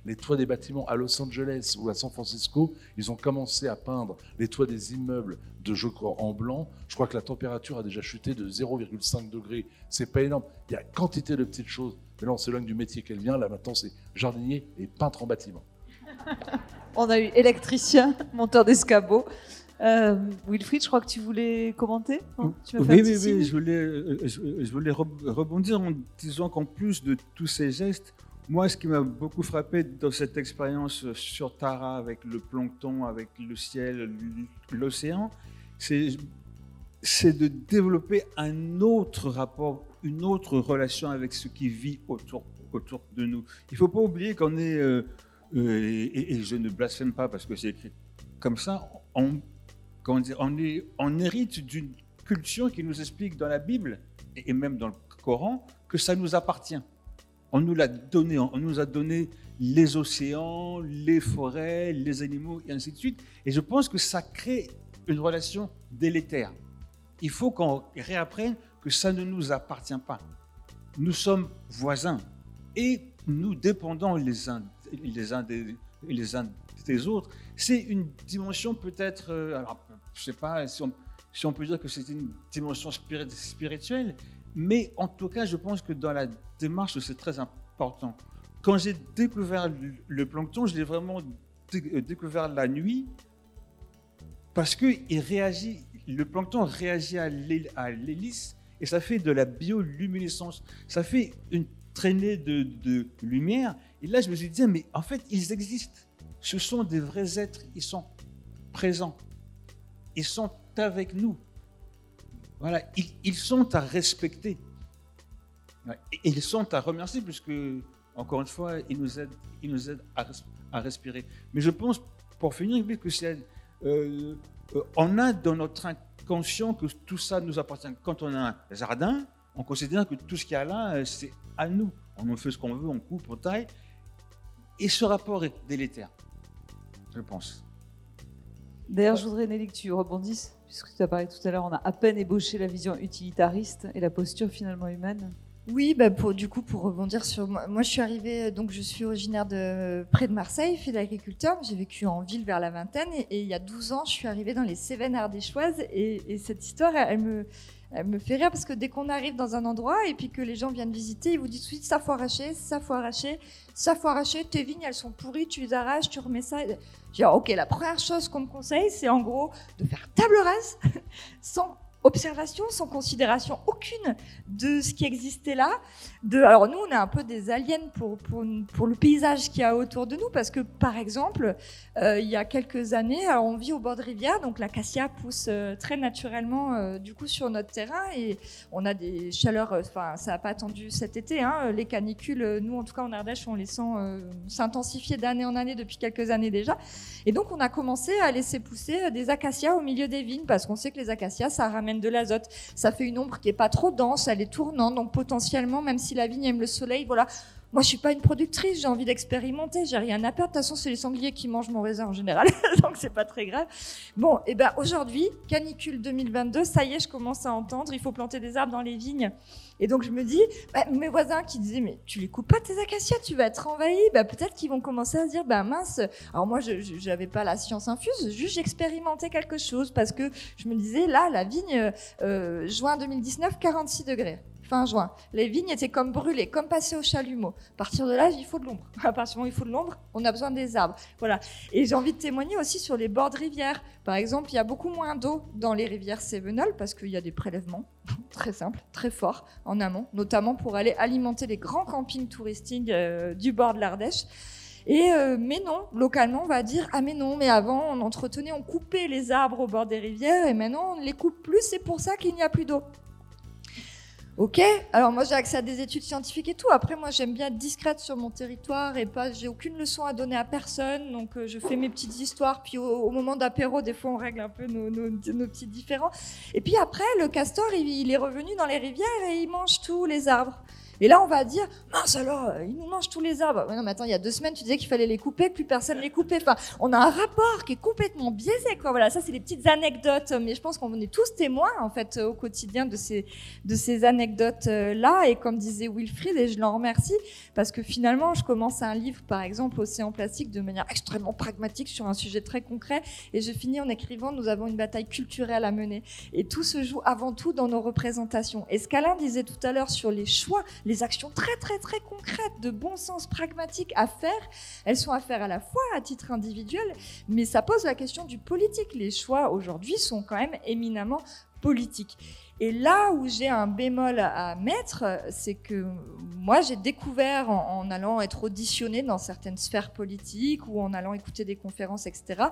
les, toits des bâtiments à Los Angeles ou à San Francisco. Ils ont commencé à peindre les toits des immeubles de je en blanc. Je crois que la température a déjà chuté de 0,5 degrés. C'est pas énorme. Il y a quantité de petites choses. Mais là, on s'éloigne du métier qu'elle vient. Là, maintenant, c'est jardinier et peintre en bâtiment. on a eu électricien, monteur d'escabeau. Euh, Wilfried, je crois que tu voulais commenter Oui, oui, oui, je voulais, euh, je, voulais rebondir en disant qu'en plus de tous ces gestes, moi, ce qui m'a beaucoup frappé dans cette expérience sur Tara, avec le plancton, avec le ciel, l'océan, c'est de développer un autre rapport, une autre relation avec ce qui vit autour, autour de nous. Il ne faut pas oublier qu'on est, euh, et, et, je ne blasphème pas parce que c'est écrit comme ça, on, on, est, on hérite d'une culture qui nous explique dans la Bible et même dans le Coran que ça nous appartient. On nous l'a donné, on nous a donné les océans, les forêts, les animaux et ainsi de suite. Et je pense que ça crée une relation délétère. Il faut qu'on réapprenne que ça ne nous appartient pas. Nous sommes voisins et nous dépendons les uns, les uns, des, autres. C'est une dimension peut-être, euh, alors je ne sais pas si on, peut dire que c'est une dimension spirituelle, mais en tout cas, je pense que dans la démarche, c'est très important. Quand j'ai découvert le plancton, je l'ai vraiment euh, découvert la nuit parce que il réagit, le plancton réagit à l'hélice et ça fait de la bioluminescence. Ça fait une traînée de, de, lumière. Et là, je me suis dit, mais en fait, ils existent. Ce sont des vrais êtres, ils sont présents. Ils sont avec nous. Voilà, ils, sont à respecter. Et ils sont à remercier puisque, encore une fois, ils nous aident, ils nous aident à, respirer. Mais je pense, pour finir, que c'est, euh, euh, on a dans notre inconscient que tout ça nous appartient. Quand on a un jardin, on considère que tout ce qu'il y a là, euh, c'est à nous. On en fait ce qu'on veut, on coupe, on taille. Et ce rapport est délétère, je pense. D'ailleurs, je voudrais, Nelly, que tu rebondisses, puisque tu as parlé tout à l'heure, on a à peine ébauché la vision utilitariste et la posture finalement humaine. Oui, bah pour, du coup, pour rebondir sur moi, je suis arrivée, donc je suis originaire de près de Marseille, fille d'agriculteur. J'ai vécu en ville vers la vingtaine et, il y a 12 ans, je suis arrivée dans les Cévennes ardéchoises et, et cette histoire, elle me, elle me fait rire parce que dès qu'on arrive dans un endroit et puis que les gens viennent visiter, ils vous disent suite ça faut arracher, ça faut arracher, ça faut arracher, tes vignes elles sont pourries, tu les arraches, tu remets ça. J'ai ok, la première chose qu'on me conseille, c'est en gros de faire table rase sans observation, sans considération aucune de ce qui existait là. De, alors nous, on est un peu des aliens pour, le paysage qu'il y a autour de nous, parce que par exemple, euh, il y a quelques années, alors on vit au bord de rivière, donc l'acacia pousse euh, très naturellement euh, du coup sur notre terrain et on a des chaleurs, euh, enfin ça n'a pas attendu cet été, hein, les canicules, euh, nous en tout cas en Ardèche, on les sent euh, s'intensifier d'année en année depuis quelques années déjà. Et donc on a commencé à laisser pousser euh, des acacias au milieu des vignes, parce qu'on sait que les acacias, ça ramène de l'azote, ça fait une ombre qui est pas trop dense, elle est tournante, donc potentiellement, même si la vigne aime le soleil, voilà. Moi, je suis pas une productrice, j'ai envie d'expérimenter, j'ai rien à perdre. De toute façon, c'est les sangliers qui mangent mon raisin en général, donc c'est pas très grave. Bon, et ben aujourd'hui, canicule 2022, ça y est, je commence à entendre, il faut planter des arbres dans les vignes. Et donc je me dis, bah, mes voisins qui disaient, mais tu les coupes pas tes acacias, tu vas être envahi. Bah, peut-être qu'ils vont commencer à se dire, bah mince. Alors moi, je n'avais pas la science infuse, juste j'expérimentais quelque chose parce que je me disais, là, la vigne, euh, juin 2019, 46 degrés fin juin. Les vignes étaient comme brûlées, comme passées au chalumeau. À partir de là, il faut de l'ombre. À partir du moment où il faut de l'ombre, on a besoin des arbres. Voilà. Et j'ai envie de témoigner aussi sur les bords de rivières. Par exemple, il y a beaucoup moins d'eau dans les rivières cévenoles parce qu'il y a des prélèvements très simples, très forts en amont, notamment pour aller alimenter les grands campings touristiques euh, du bord de l'Ardèche. Et euh, mais non, localement, on va dire ah mais non, mais avant on entretenait, on coupait les arbres au bord des rivières et maintenant on ne les coupe plus. C'est pour ça qu'il n'y a plus d'eau. Ok, alors moi j'ai accès à des études scientifiques et tout. Après moi j'aime bien être discrète sur mon territoire et pas, j'ai aucune leçon à donner à personne. Donc euh, je fais mes petites histoires. Puis au, moment d'apéro, des fois on règle un peu nos, nos, nos petits différends. Et puis après le castor il est revenu dans les rivières et il mange tous les arbres. Et là, on va dire, mince alors, euh, ils nous mangent tous les arbres. Non, mais attends, il y a deux semaines, tu disais qu'il fallait les couper, plus personne les coupait. Enfin, on a un rapport qui est complètement biaisé, quoi. Voilà, ça, c'est des petites anecdotes. Mais je pense qu'on est tous témoins, en fait, au quotidien de ces, de ces anecdotes-là. Et comme disait Wilfried, et je l'en remercie, parce que finalement, je commence un livre, par exemple, Océan Plastique, de manière extrêmement pragmatique sur un sujet très concret. Et je finis en écrivant, nous avons une bataille culturelle à mener. Et tout se joue avant tout dans nos représentations. Et ce qu'Alain disait tout à l'heure sur les choix, les actions très très très concrètes, de bon sens pragmatique à faire, elles sont à faire à la fois à titre individuel, mais ça pose la question du politique. Les choix aujourd'hui sont quand même éminemment politiques. Et là où j'ai un bémol à mettre, c'est que moi j'ai découvert en, allant être auditionné dans certaines sphères politiques ou en allant écouter des conférences, etc.,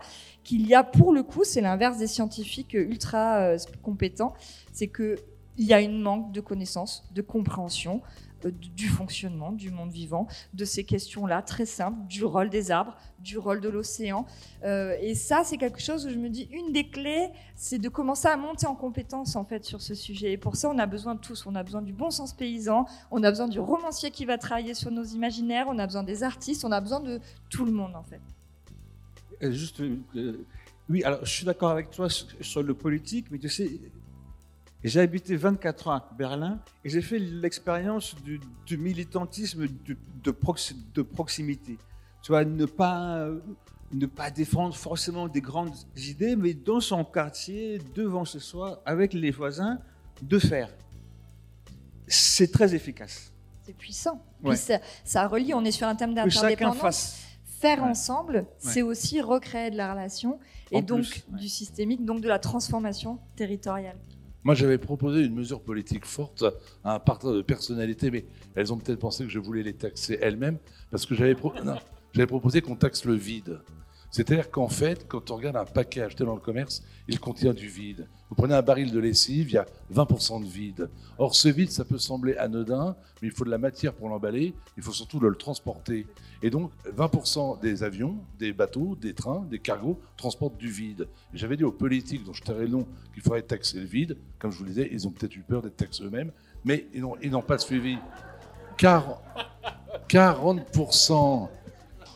qu'il y a pour le coup, c'est l'inverse des scientifiques ultra euh, compétents, c'est que il y a une manque de connaissances, de compréhension euh, du fonctionnement du monde vivant, de ces questions-là très simples, du rôle des arbres, du rôle de l'océan. Euh, et ça, c'est quelque chose où je me dis, une des clés, c'est de commencer à monter en compétence en fait sur ce sujet. Et pour ça, on a besoin de tous. On a besoin du bon sens paysan, on a besoin du romancier qui va travailler sur nos imaginaires, on a besoin des artistes, on a besoin de tout le monde en fait. Juste, euh, oui, alors je suis d'accord avec toi sur le politique, mais tu sais, j'ai habité 24 ans à Berlin et j'ai fait l'expérience du, du, militantisme de, de, prox, de, proximité. Tu vois, ne pas, ne pas défendre forcément des grandes idées, mais dans son quartier, devant ce soir, avec les voisins, de faire. C'est très efficace. C'est puissant. Ouais. Puis ça, ça, relie, on est sur un thème d'interdépendance. Faire ouais. ensemble, ouais. c'est aussi recréer de la relation et en donc plus, du systémique, donc de la transformation territoriale. Moi, j'avais proposé une mesure politique forte à un parterre de personnalités, mais elles ont peut-être pensé que je voulais les taxer elles-mêmes, parce que j'avais pro... proposé qu'on taxe le vide. C'est-à-dire qu'en fait, quand on regarde un paquet acheté dans le commerce, il contient du vide. Vous prenez un baril de lessive, il y a 20% de vide. Or, ce vide, ça peut sembler anodin, mais il faut de la matière pour l'emballer, il faut surtout le transporter. Et donc, 20% des avions, des bateaux, des trains, des cargos transportent du vide. J'avais dit aux politiques dont je tairai le nom qu'il faudrait taxer le vide. Comme je vous le disais, ils ont peut-être eu peur d'être taxés eux-mêmes, mais ils n'ont pas suivi. Car 40%,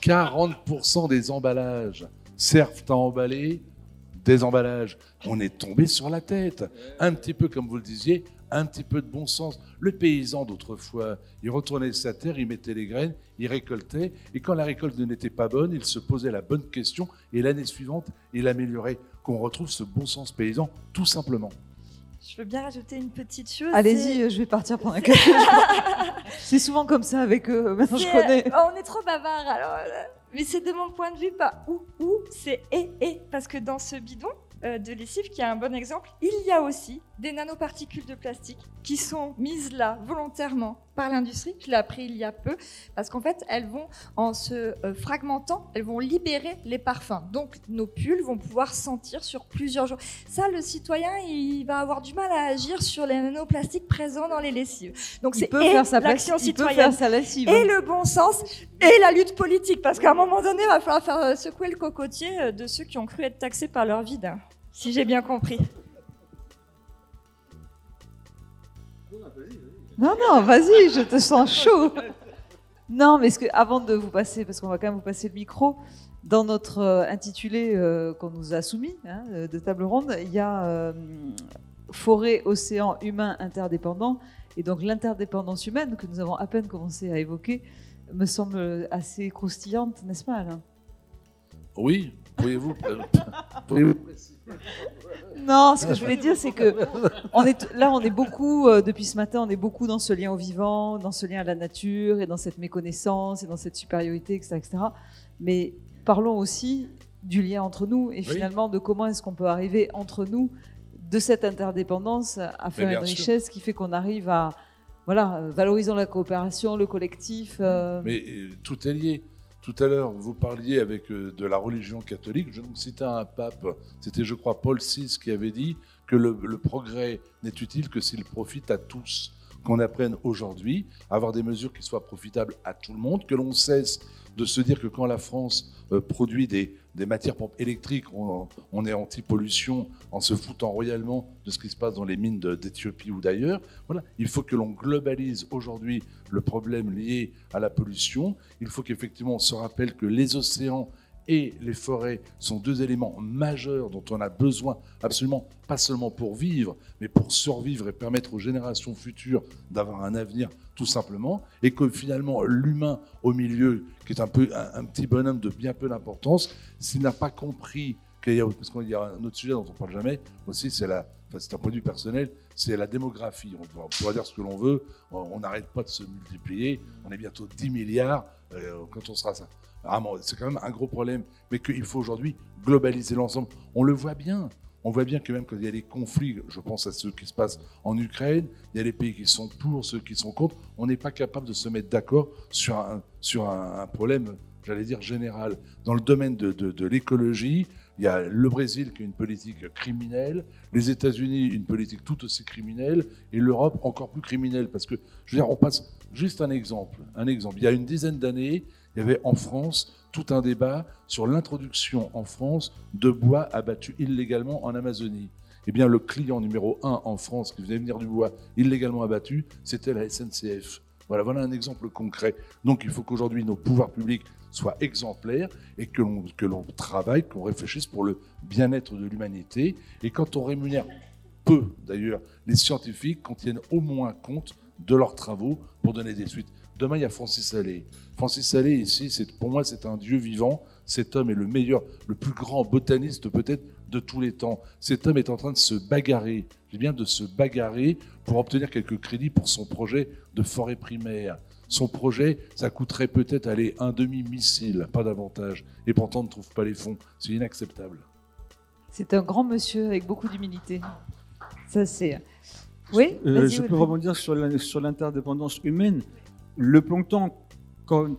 40% des emballages servent à emballer des emballages. On est tombé sur la tête. Un petit peu comme vous le disiez, un petit peu de bon sens. Le paysan d'autrefois, il retournait sa terre, il mettait les graines, il récoltait, et quand la récolte n'était pas bonne, il se posait la bonne question, et l'année suivante, il améliorait. Qu'on retrouve ce bon sens paysan, tout simplement. Je veux bien rajouter une petite chose. Allez-y, euh, je vais partir pendant quelques jours. C'est souvent comme ça avec eux, maintenant je connais. Oh, on est trop bavard alors. Euh, mais c'est de mon point de vue pas ou ou, c'est et et. Parce que dans ce bidon, euh, de lessive qui est un bon exemple, il y a aussi des nanoparticules de plastique qui sont mises là volontairement par l'industrie. Je l'ai appris il y a peu parce qu'en fait, elles vont, en se euh, fragmentant, elles vont libérer les parfums. Donc, nos pulls vont pouvoir sentir sur plusieurs jours. Ça, le citoyen, il va avoir du mal à agir sur les nanoplastiques présents dans les lessives. Donc, c'est l'action citoyenne et le bon sens et la lutte politique. Parce qu'à un moment donné, il va falloir faire euh, secouer le cocotier de ceux qui ont cru être taxés par leur vide si j'ai bien compris. Non, non, vas-y, je te sens chaud. Non, mais ce que, avant de vous passer, parce qu'on va quand même vous passer le micro, dans notre euh, intitulé euh, qu'on nous a soumis hein, euh, de table ronde, il y a forêt, océan, humain, interdépendant. Et donc l'interdépendance humaine, que nous avons à peine commencé à évoquer, me semble assez croustillante, n'est-ce pas, Alain? Oui, pourriez-vous non, ce que je voulais dire, c'est que on est, là, on est beaucoup, euh, depuis ce matin, on est beaucoup dans ce lien au vivant, dans ce lien à la nature, et dans cette méconnaissance, et dans cette supériorité, etc. etc. Mais parlons aussi du lien entre nous, et finalement de comment est-ce qu'on peut arriver entre nous, de cette interdépendance, à faire une richesse qui fait qu'on arrive à, voilà, valorisant la coopération, le collectif. Euh, Mais euh, tout est lié. Tout à l'heure, vous parliez avec euh, de la religion catholique. Je citais un pape, c'était je crois Paul VI qui avait dit que le, le progrès n'est utile que s'il profite à tous. Qu'on apprenne aujourd'hui à avoir des mesures qui soient profitables à tout le monde, que l'on cesse de se dire que quand la France euh, produit des, matières électriques, on, on est anti-pollution en se foutant royalement de ce qui se passe dans les mines d'Éthiopie ou d'ailleurs. Voilà, il faut que l'on globalise aujourd'hui le problème lié à la pollution. Il faut qu'effectivement on se rappelle que les océans et les forêts sont deux éléments majeurs dont on a besoin absolument, pas seulement pour vivre, mais pour survivre et permettre aux générations futures d'avoir un avenir tout simplement, et que finalement l'humain au milieu, qui est un, peu, un, petit bonhomme de bien peu d'importance, s'il n'a pas compris qu'il y a, y a un autre sujet dont on ne parle jamais, aussi c'est la, enfin, c'est un point de vue personnel, c'est la démographie. On, pourra dire ce que l'on veut, on n'arrête pas de se multiplier, on est bientôt 10 milliards euh, quand on sera ça. Ah, c'est quand même un gros problème, mais qu'il faut aujourd'hui globaliser l'ensemble. On le voit bien. On voit bien que même quand il y a des conflits, je pense à ceux qui se passent en Ukraine, il y a les pays qui sont pour, ceux qui sont contre, on n'est pas capable de se mettre d'accord sur un, sur un, problème, j'allais dire, général. Dans le domaine de, de, l'écologie, il y a le Brésil qui a une politique criminelle, les États-Unis une politique tout aussi criminelle, et l'Europe encore plus criminelle. Parce que, je veux dire, on passe juste un exemple. Un exemple. Il y a une dizaine d'années, il y avait en France tout un débat sur l'introduction en France de bois abattu illégalement en Amazonie. Eh bien, le client numéro un en France qui faisait venir du bois illégalement abattu, c'était la SNCF. Voilà, voilà un exemple concret. Donc, il faut qu'aujourd'hui nos pouvoirs publics soient exemplaires et que l'on, que l'on travaille, qu'on réfléchisse pour le bien-être de l'humanité. Et quand on rémunère peu, d'ailleurs, les scientifiques, qu'on tienne au moins compte de leurs travaux pour donner des suites. Demain, il y a Francis Allais. Francis Allais, ici, pour moi, c'est un dieu vivant. Cet homme est le meilleur, le plus grand botaniste peut-être de tous les temps. Cet homme est en train de se bagarrer, je bien de se bagarrer pour obtenir quelques crédits pour son projet de forêt primaire. Son projet, ça coûterait peut-être aller un demi-missile, pas davantage. Et pourtant, on ne trouve pas les fonds. C'est inacceptable. C'est un grand monsieur avec beaucoup d'humilité. Ça, c'est. Oui, euh, je peux rebondir sur l'interdépendance humaine. Le plancton, euh,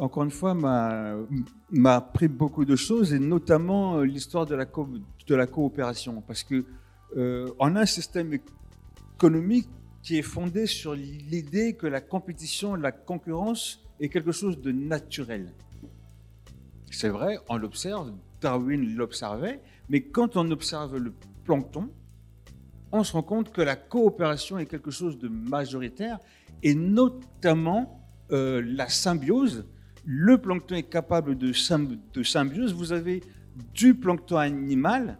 encore une fois, m'a appris beaucoup de choses, et notamment euh, l'histoire de, la coopération. Parce qu'on euh, a un système économique qui est fondé sur l'idée que la compétition, la concurrence est quelque chose de naturel. C'est vrai, on l'observe, Darwin l'observait, mais quand on observe le plancton, on se rend compte que la coopération est quelque chose de majoritaire et notamment euh, la symbiose. Le plancton est capable de, symbiose. Vous avez du plancton animal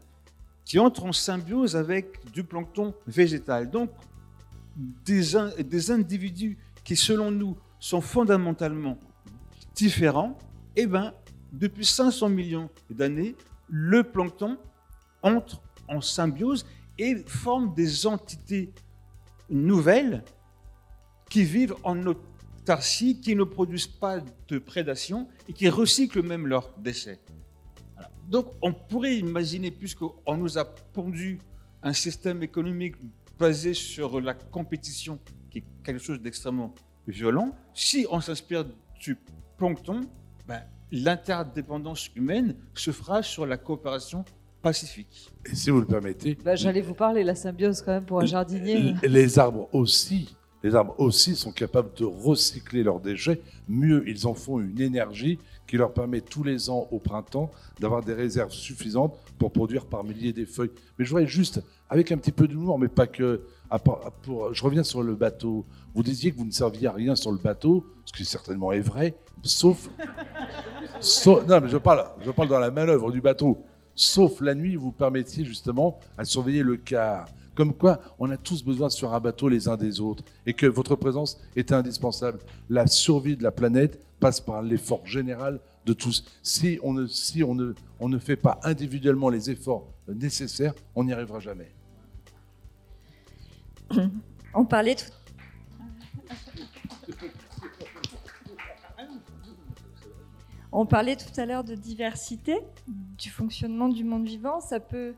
qui entre en symbiose avec du plancton végétal. Donc, des, des individus qui, selon nous, sont fondamentalement différents, eh ben, depuis 500 millions d'années, le plancton entre en symbiose et forme des entités nouvelles qui vivent en autarcie, qui ne produisent pas de prédation et qui recyclent même leurs déchets. Voilà. Donc on pourrait imaginer, puisqu'on nous a pondu un système économique basé sur la compétition, qui est quelque chose d'extrêmement violent, si on s'inspire du plancton, ben, l'interdépendance humaine se fera sur la coopération pacifique. Et si vous le permettez, Bah, J'allais vous parler, la symbiose quand même pour un jardinier. les arbres aussi, les arbres aussi sont capables de recycler leurs déchets. Mieux, ils en font une énergie qui leur permet tous les ans au printemps d'avoir des réserves suffisantes pour produire par milliers des feuilles. Mais je voudrais juste, avec un petit peu d'humour, mais pas que. je reviens sur le bateau. Vous disiez que vous ne serviez à rien sur le bateau, ce qui certainement est vrai, sauf. sauf- non, mais je parle, je parle dans la manœuvre du bateau. Sauf la nuit, vous permettiez justement à surveiller le quart. Comme quoi, on a tous besoin sur un bateau les uns des autres et que votre présence est indispensable. La survie de la planète passe par l'effort général de tous. Si on ne, si on ne, on ne fait pas individuellement les efforts nécessaires, on n'y arrivera jamais. On parlait tout On parlait tout à l'heure de diversité, du fonctionnement du monde vivant. Ça peut,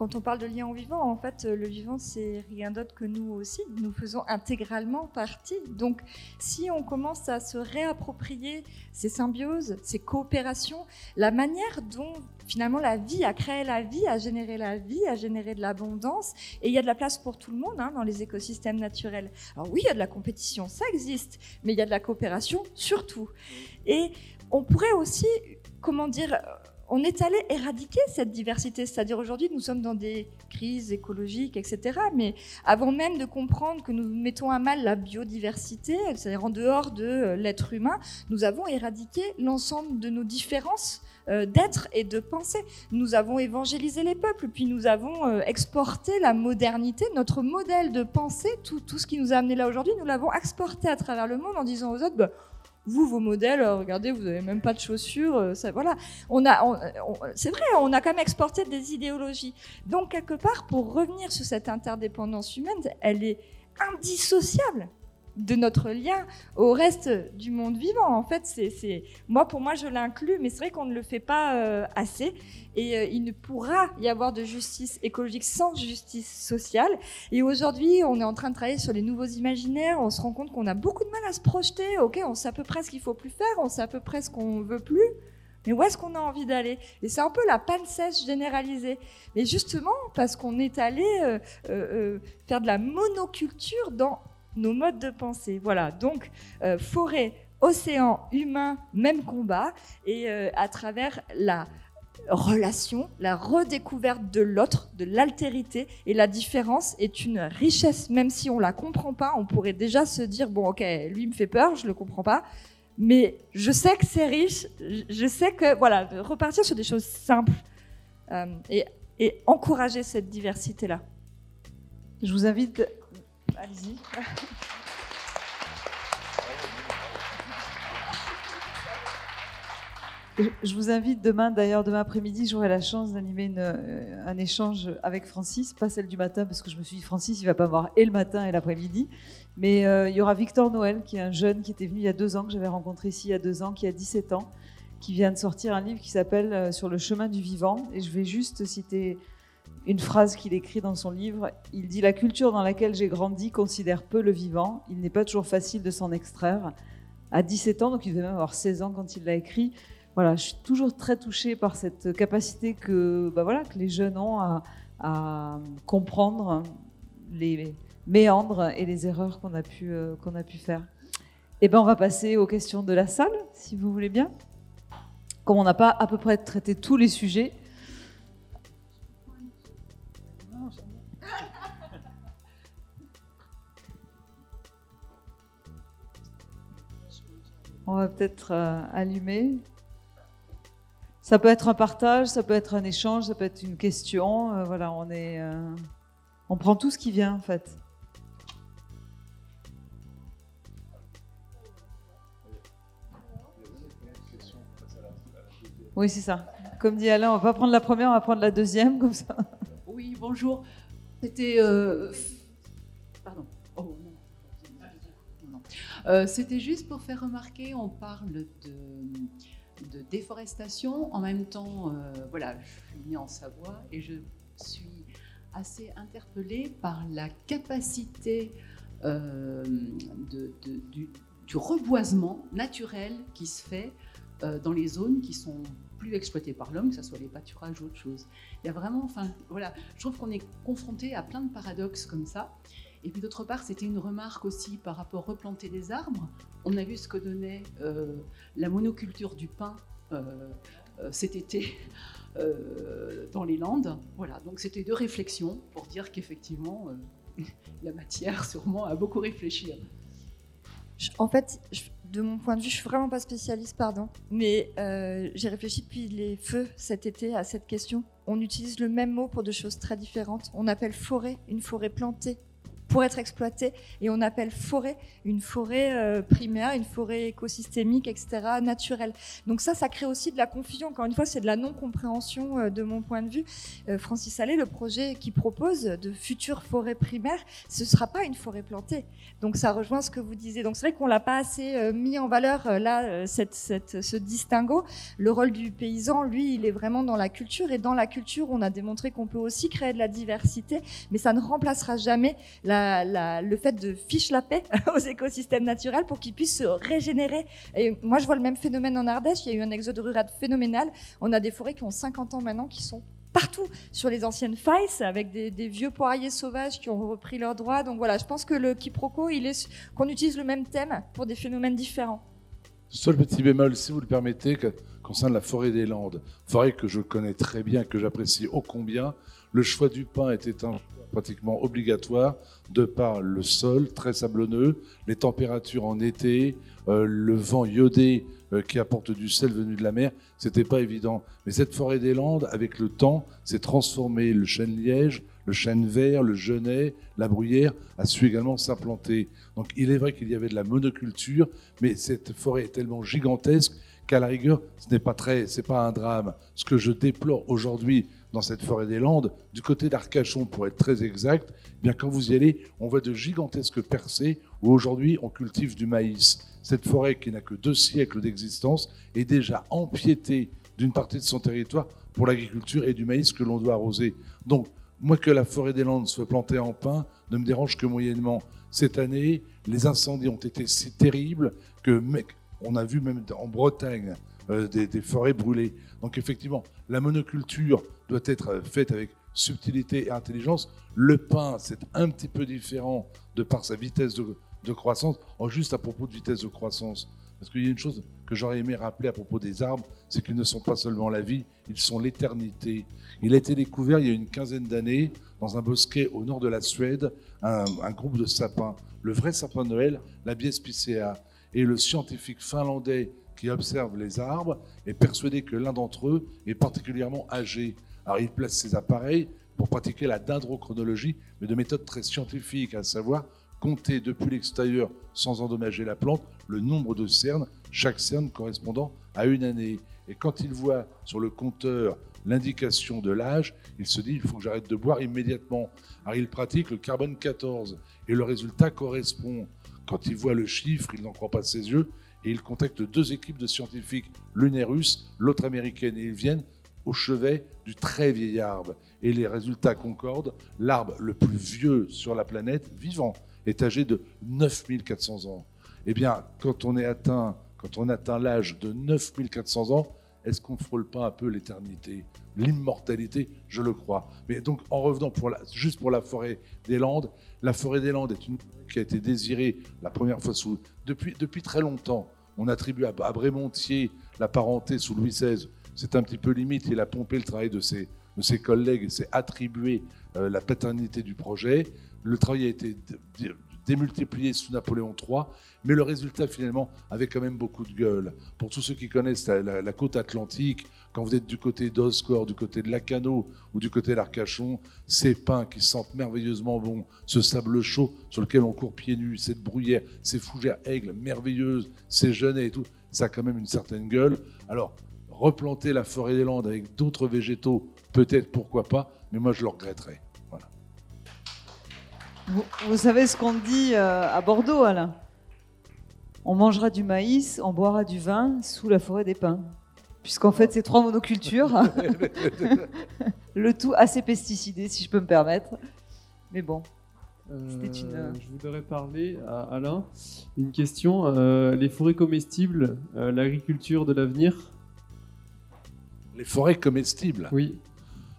quand on parle de lien au vivant, en fait, le vivant, c'est rien d'autre que nous aussi. Nous faisons intégralement partie. Donc, si on commence à se réapproprier ces symbioses, ces coopérations, la manière dont finalement la vie a créé la vie, a généré la vie, a généré de l'abondance, et il y a de la place pour tout le monde hein, dans les écosystèmes naturels. Alors oui, il y a de la compétition, ça existe, mais il y a de la coopération surtout. Et on pourrait aussi, comment dire, on est allé éradiquer cette diversité. C'est-à-dire aujourd'hui, nous sommes dans des crises écologiques, etc. Mais avant même de comprendre que nous mettons à mal la biodiversité, c'est-à-dire en dehors de l'être humain, nous avons éradiqué l'ensemble de nos différences euh, d'être et de penser. Nous avons évangélisé les peuples, puis nous avons euh, exporté la modernité, notre modèle de pensée, tout, tout ce qui nous a amené là aujourd'hui, nous l'avons exporté à travers le monde en disant aux autres, bah, vous, vos modèles, euh, regardez, vous n'avez même pas de chaussures. euh, voilà. On a, c'est vrai, on a quand même exporté des idéologies. Donc, quelque part, pour revenir sur cette interdépendance humaine, elle est indissociable de notre lien au reste du monde vivant. En fait, c'est, moi, pour moi, je l'inclus, mais c'est vrai qu'on ne le fait pas euh, assez. Et euh, il ne pourra y avoir de justice écologique sans justice sociale. Et aujourd'hui, on est en train de travailler sur les nouveaux imaginaires. On se rend compte qu'on a beaucoup de mal à se projeter. Ok, on sait à peu près ce qu'il faut plus faire, on sait à peu près ce qu'on veut plus. Mais où est-ce qu'on a envie d'aller? Et c'est un peu la panne sèche généralisée. Mais justement, parce qu'on est allé euh, faire de la monoculture dans nos modes de pensée. Voilà, donc euh, forêt, océan, humain, même combat. Et euh, à travers la relation, la redécouverte de l'autre, de l'altérité et la différence est une richesse, même si on la comprend pas, on pourrait déjà se dire bon ok, lui me fait peur, je le comprends pas, mais je sais que c'est riche, je- sais que voilà, repartir sur des choses simples euh, et, et encourager cette diversité là. Je vous invite. Allez-y. Je- vous invite demain, d'ailleurs, demain après-midi, j'aurai la chance d'animer euh, un échange avec Francis, pas celle du matin, parce que je me suis dit, Francis, il va pas voir et le matin et l'après-midi. Mais euh, il y aura Victor Noël, qui est un jeune qui était venu il y a deux ans, que j'avais rencontré ici il y a deux ans, qui a 17 ans, qui vient de sortir un livre qui s'appelle euh, Sur le chemin du vivant. Et je vais juste citer une phrase qu'il écrit dans son livre. Il dit La culture dans laquelle j'ai grandi considère peu le vivant. Il n'est pas toujours facile de s'en extraire. À 17 ans, donc il devait même avoir 16 ans quand il l'a écrit. Voilà, je suis toujours très touchée par cette capacité que, bah voilà, que les jeunes ont à, comprendre les méandres et les erreurs qu'on a, pu, euh, qu'on a pu faire. Et ben, on va passer aux questions de la salle, si vous voulez bien. Comme on n'a pas à peu près traité tous les sujets, On va peut-être euh, allumer. Ça peut être un partage, ça peut être un échange, ça peut être une question. Euh, voilà, on est, euh, on prend tout ce qui vient en fait. Oui, c'est ça. Comme dit Alain, on va prendre la première, on va prendre la deuxième, comme ça. Oui, bonjour. C'était. Pardon. Euh, C'était juste pour faire remarquer, on parle de, déforestation. En même temps, euh, voilà, je suis née en Savoie et je suis assez interpellée par la capacité euh, du, reboisement naturel qui se fait dans les zones qui sont plus exploitées par l'homme, que ce soit les pâturages ou autre chose. Il y a vraiment, enfin, voilà, je trouve qu'on est confronté à plein de paradoxes comme ça. Et puis d'autre part, c'était une remarque aussi par rapport à replanter des arbres. On a vu ce que donnait euh, la monoculture du pin euh, euh, cet été dans les Landes. Voilà, donc c'était deux réflexions pour dire qu'effectivement, la matière sûrement a beaucoup réfléchi. Je- En fait, de mon point de vue, je suis vraiment pas spécialiste, pardon, mais j'ai réfléchi depuis les feux cet été à cette question. On utilise le même mot pour deux choses très différentes. On appelle forêt une forêt plantée pour être exploitée et on appelle forêt une forêt euh, primaire, une forêt écosystémique, etc., naturelle. Donc ça, ça crée aussi de la confusion. Encore une fois, c'est de la non-compréhension euh, de mon point de vue. Euh, Francis Allais, le projet qui propose de futures forêts primaires, ce sera pas une forêt plantée. Donc ça rejoint ce que vous disiez. Donc c'est vrai qu'on l'a pas assez mis en valeur là, cette, cette- ce distinguo. Le rôle du paysan, lui, il est vraiment dans la culture et dans la culture, on a démontré qu'on peut aussi créer de la diversité, mais ça ne remplacera jamais la- le fait de fiche la paix aux écosystèmes naturels pour qu'ils puissent se régénérer. Et moi, je vois le même phénomène en Ardèche. Il y a eu un exode rural phénoménal. On a des forêts qui ont 50 ans maintenant, qui sont partout sur les anciennes failles avec des, vieux poiriers sauvages qui ont repris leurs droits. Donc voilà, je pense que le quiproquo, il est qu'on utilise le même thème pour des phénomènes différents. Seul petit bémol, si vous le permettez, que- concerne la forêt des Landes. Forêt que je connais très bien, que j'apprécie ô combien. Le choix du pin était un pratiquement obligatoire de par le sol très sablonneux, les températures en été, euh, le vent iodé euh, qui apporte du sel venu de la mer. C'était pas évident. Mais cette forêt des Landes, avec le temps, s'est transformée. Le chêne liège, le chêne vert, le genêt, la bruyère a su également s'implanter. Donc il est vrai qu'il y avait de la monoculture, mais cette forêt est tellement gigantesque qu'à la rigueur, ce n'est pas très, c'est pas un drame. Ce que je déplore aujourd'hui dans cette forêt des Landes, du côté d'Arcachon pour être très exact, eh bien quand vous y allez, on voit de gigantesques percées où aujourd'hui on cultive du maïs. Cette forêt qui n'a que deux siècles d'existence est déjà empiétée d'une partie de son territoire pour l'agriculture et du maïs que l'on doit arroser. Donc, moi que la forêt des Landes soit plantée en pin ne me dérange que moyennement. Cette année, les incendies ont été si terribles que, mec, on a vu même en Bretagne euh, des, des forêts brûlées. Donc effectivement, la monoculture doit être euh, faite avec subtilité et intelligence. Le pain, c'est un petit peu différent de par sa vitesse de, croissance. Oh, juste à propos de vitesse de croissance, parce qu'il y a une chose que j'aurais aimé rappeler à propos des arbres, c'est qu'ils ne sont pas seulement la vie, ils sont l'éternité. Il a été découvert il y a une quinzaine d'années dans un bosquet au nord de la Suède, un, un groupe de sapins, le vrai sapin de Noël, la Biespicea. Et le scientifique finlandais qui observe les arbres est persuadé que l'un d'entre eux est particulièrement âgé. Alors il place ses appareils pour pratiquer la dendrochronologie, mais de méthode très scientifique, à savoir compter depuis l'extérieur, sans endommager la plante, le nombre de cernes, chaque cerne correspondant à une année. Et quand il voit sur le compteur l'indication de l'âge, il se dit il faut que j'arrête de boire immédiatement. Alors il pratique le carbone 14 et le résultat correspond. Quand il voit le chiffre, il n'en croit pas ses yeux et il contacte deux équipes de scientifiques, l'une est russe, l'autre américaine, et ils viennent au chevet du très vieil arbre. Et les résultats concordent. L'arbre le plus vieux sur la planète, vivant, est âgé de 9400 ans. Eh bien, quand on est atteint, quand on atteint l'âge de 9400 ans, est-ce qu'on ne frôle pas un peu l'éternité L'immortalité, je le crois. Mais donc, en revenant pour juste pour la forêt des Landes, la forêt des Landes est une qui a été désirée la première fois sous, depuis, depuis très longtemps. On attribue à, à Brémontier la parenté sous Louis XVI. C'est un petit peu limite. Il a pompé le travail de ses, de ses collègues s'est attribué euh, la paternité du projet. Le travail a été démultiplié sous Napoléon III, mais le résultat finalement avait quand même beaucoup de gueule. Pour tous ceux qui connaissent la, la, côte atlantique, quand vous êtes du côté d'Oscore, du côté de Lacano ou du côté d'Arcachon, ces pins qui sentent merveilleusement bon, ce sable chaud sur lequel on court pieds nus, cette bruyère, ces fougères aigles merveilleuses, ces genêts et tout, ça a quand même une certaine gueule. Alors, replanter la forêt des Landes avec d'autres végétaux, peut-être pourquoi pas, mais moi je le regretterais. Voilà. Vous, vous savez ce qu'on dit euh, à Bordeaux, Alain? On mangera du maïs, on boira du vin sous la forêt des pins. Puisqu'en fait, c'est trois monocultures. le tout assez pesticidé, si je peux me permettre. Mais bon, C'était une- Euh, Je voudrais parler à Alain une question. euh, les forêts comestibles, euh, l'agriculture de l'avenir? Les forêts comestibles, Oui.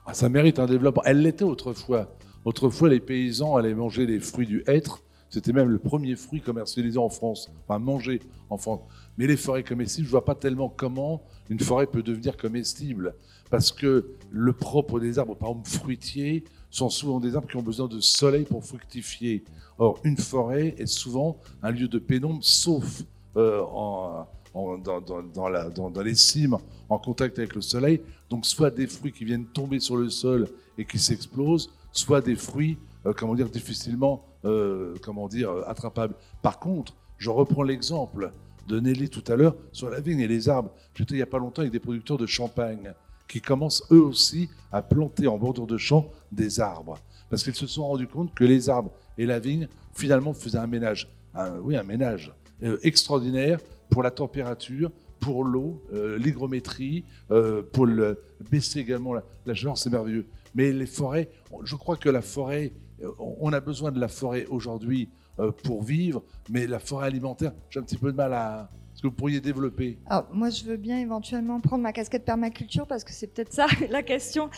ah, ça mérite un développement. Elle l'était autrefois. Autrefois, les paysans allaient manger les fruits du hêtre. C'était même le premier fruit commercialisé en France, enfin mangé en France. Mais les forêts comestibles, je vois pas tellement comment une forêt peut devenir comestible. Parce que le propre des arbres, par exemple fruitiers, sont souvent des arbres qui ont besoin de soleil pour fructifier. Or, une forêt est souvent un lieu de pénombre, sauf euh, en, dans, les cimes, en contact avec le soleil. Donc, soit des fruits qui viennent tomber sur le sol et qui s'explosent, soit des fruits, euh, comment dire, difficilement, euh, comment dire, euh, attrapables. Par contre, je reprends l'exemple de Nelly tout à l'heure sur la vigne et les arbres. J'étais il n'y a pas longtemps avec des producteurs de champagne qui commencent eux aussi à planter en bordure de champ des arbres. Parce qu'ils se sont rendus compte que les arbres et la vigne, finalement, faisaient un ménage, oui, un ménage extraordinaire pour la température, pour l'eau, euh, l'hygrométrie, euh, pour le, baisser également la, la chaleur, c'est merveilleux. Mais les forêts, je crois que la forêt, euh, on a besoin de la forêt aujourd'hui pour vivre, mais la forêt alimentaire, j'ai un petit peu de mal à... Que vous pourriez développer moi, je veux bien éventuellement prendre ma casquette permaculture parce que c'est peut-être ça la question.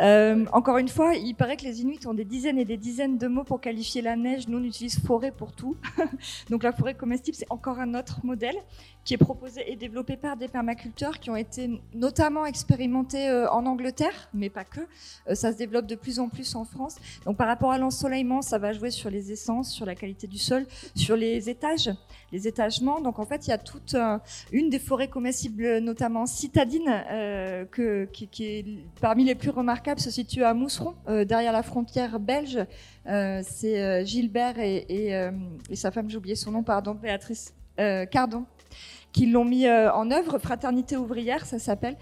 Euh, encore une fois, il paraît que les Inuits ont des dizaines et des dizaines de mots pour qualifier la neige. Nous, on utilise forêt pour tout. Donc, la forêt comestible, c'est encore un autre modèle qui est proposé et développé par des permaculteurs qui ont été notamment expérimentés euh, en Angleterre, mais pas que. Euh, ça se développe de plus en plus en France. Donc, par rapport à l'ensoleillement, ça va jouer sur les essences, sur la qualité du sol, sur les étages, les étagements. Donc, en fait, il y a toute euh, une des forêts comestibles, notamment citadines, qui, est parmi les plus remarquables, se situe à Mousseron, derrière la frontière belge. C'est Gilbert et, et, sa femme, j'ai oublié son nom, pardon, Béatrice Cardon, qui l'ont mis euh, en œuvre. Fraternité ouvrière, ça s'appelle.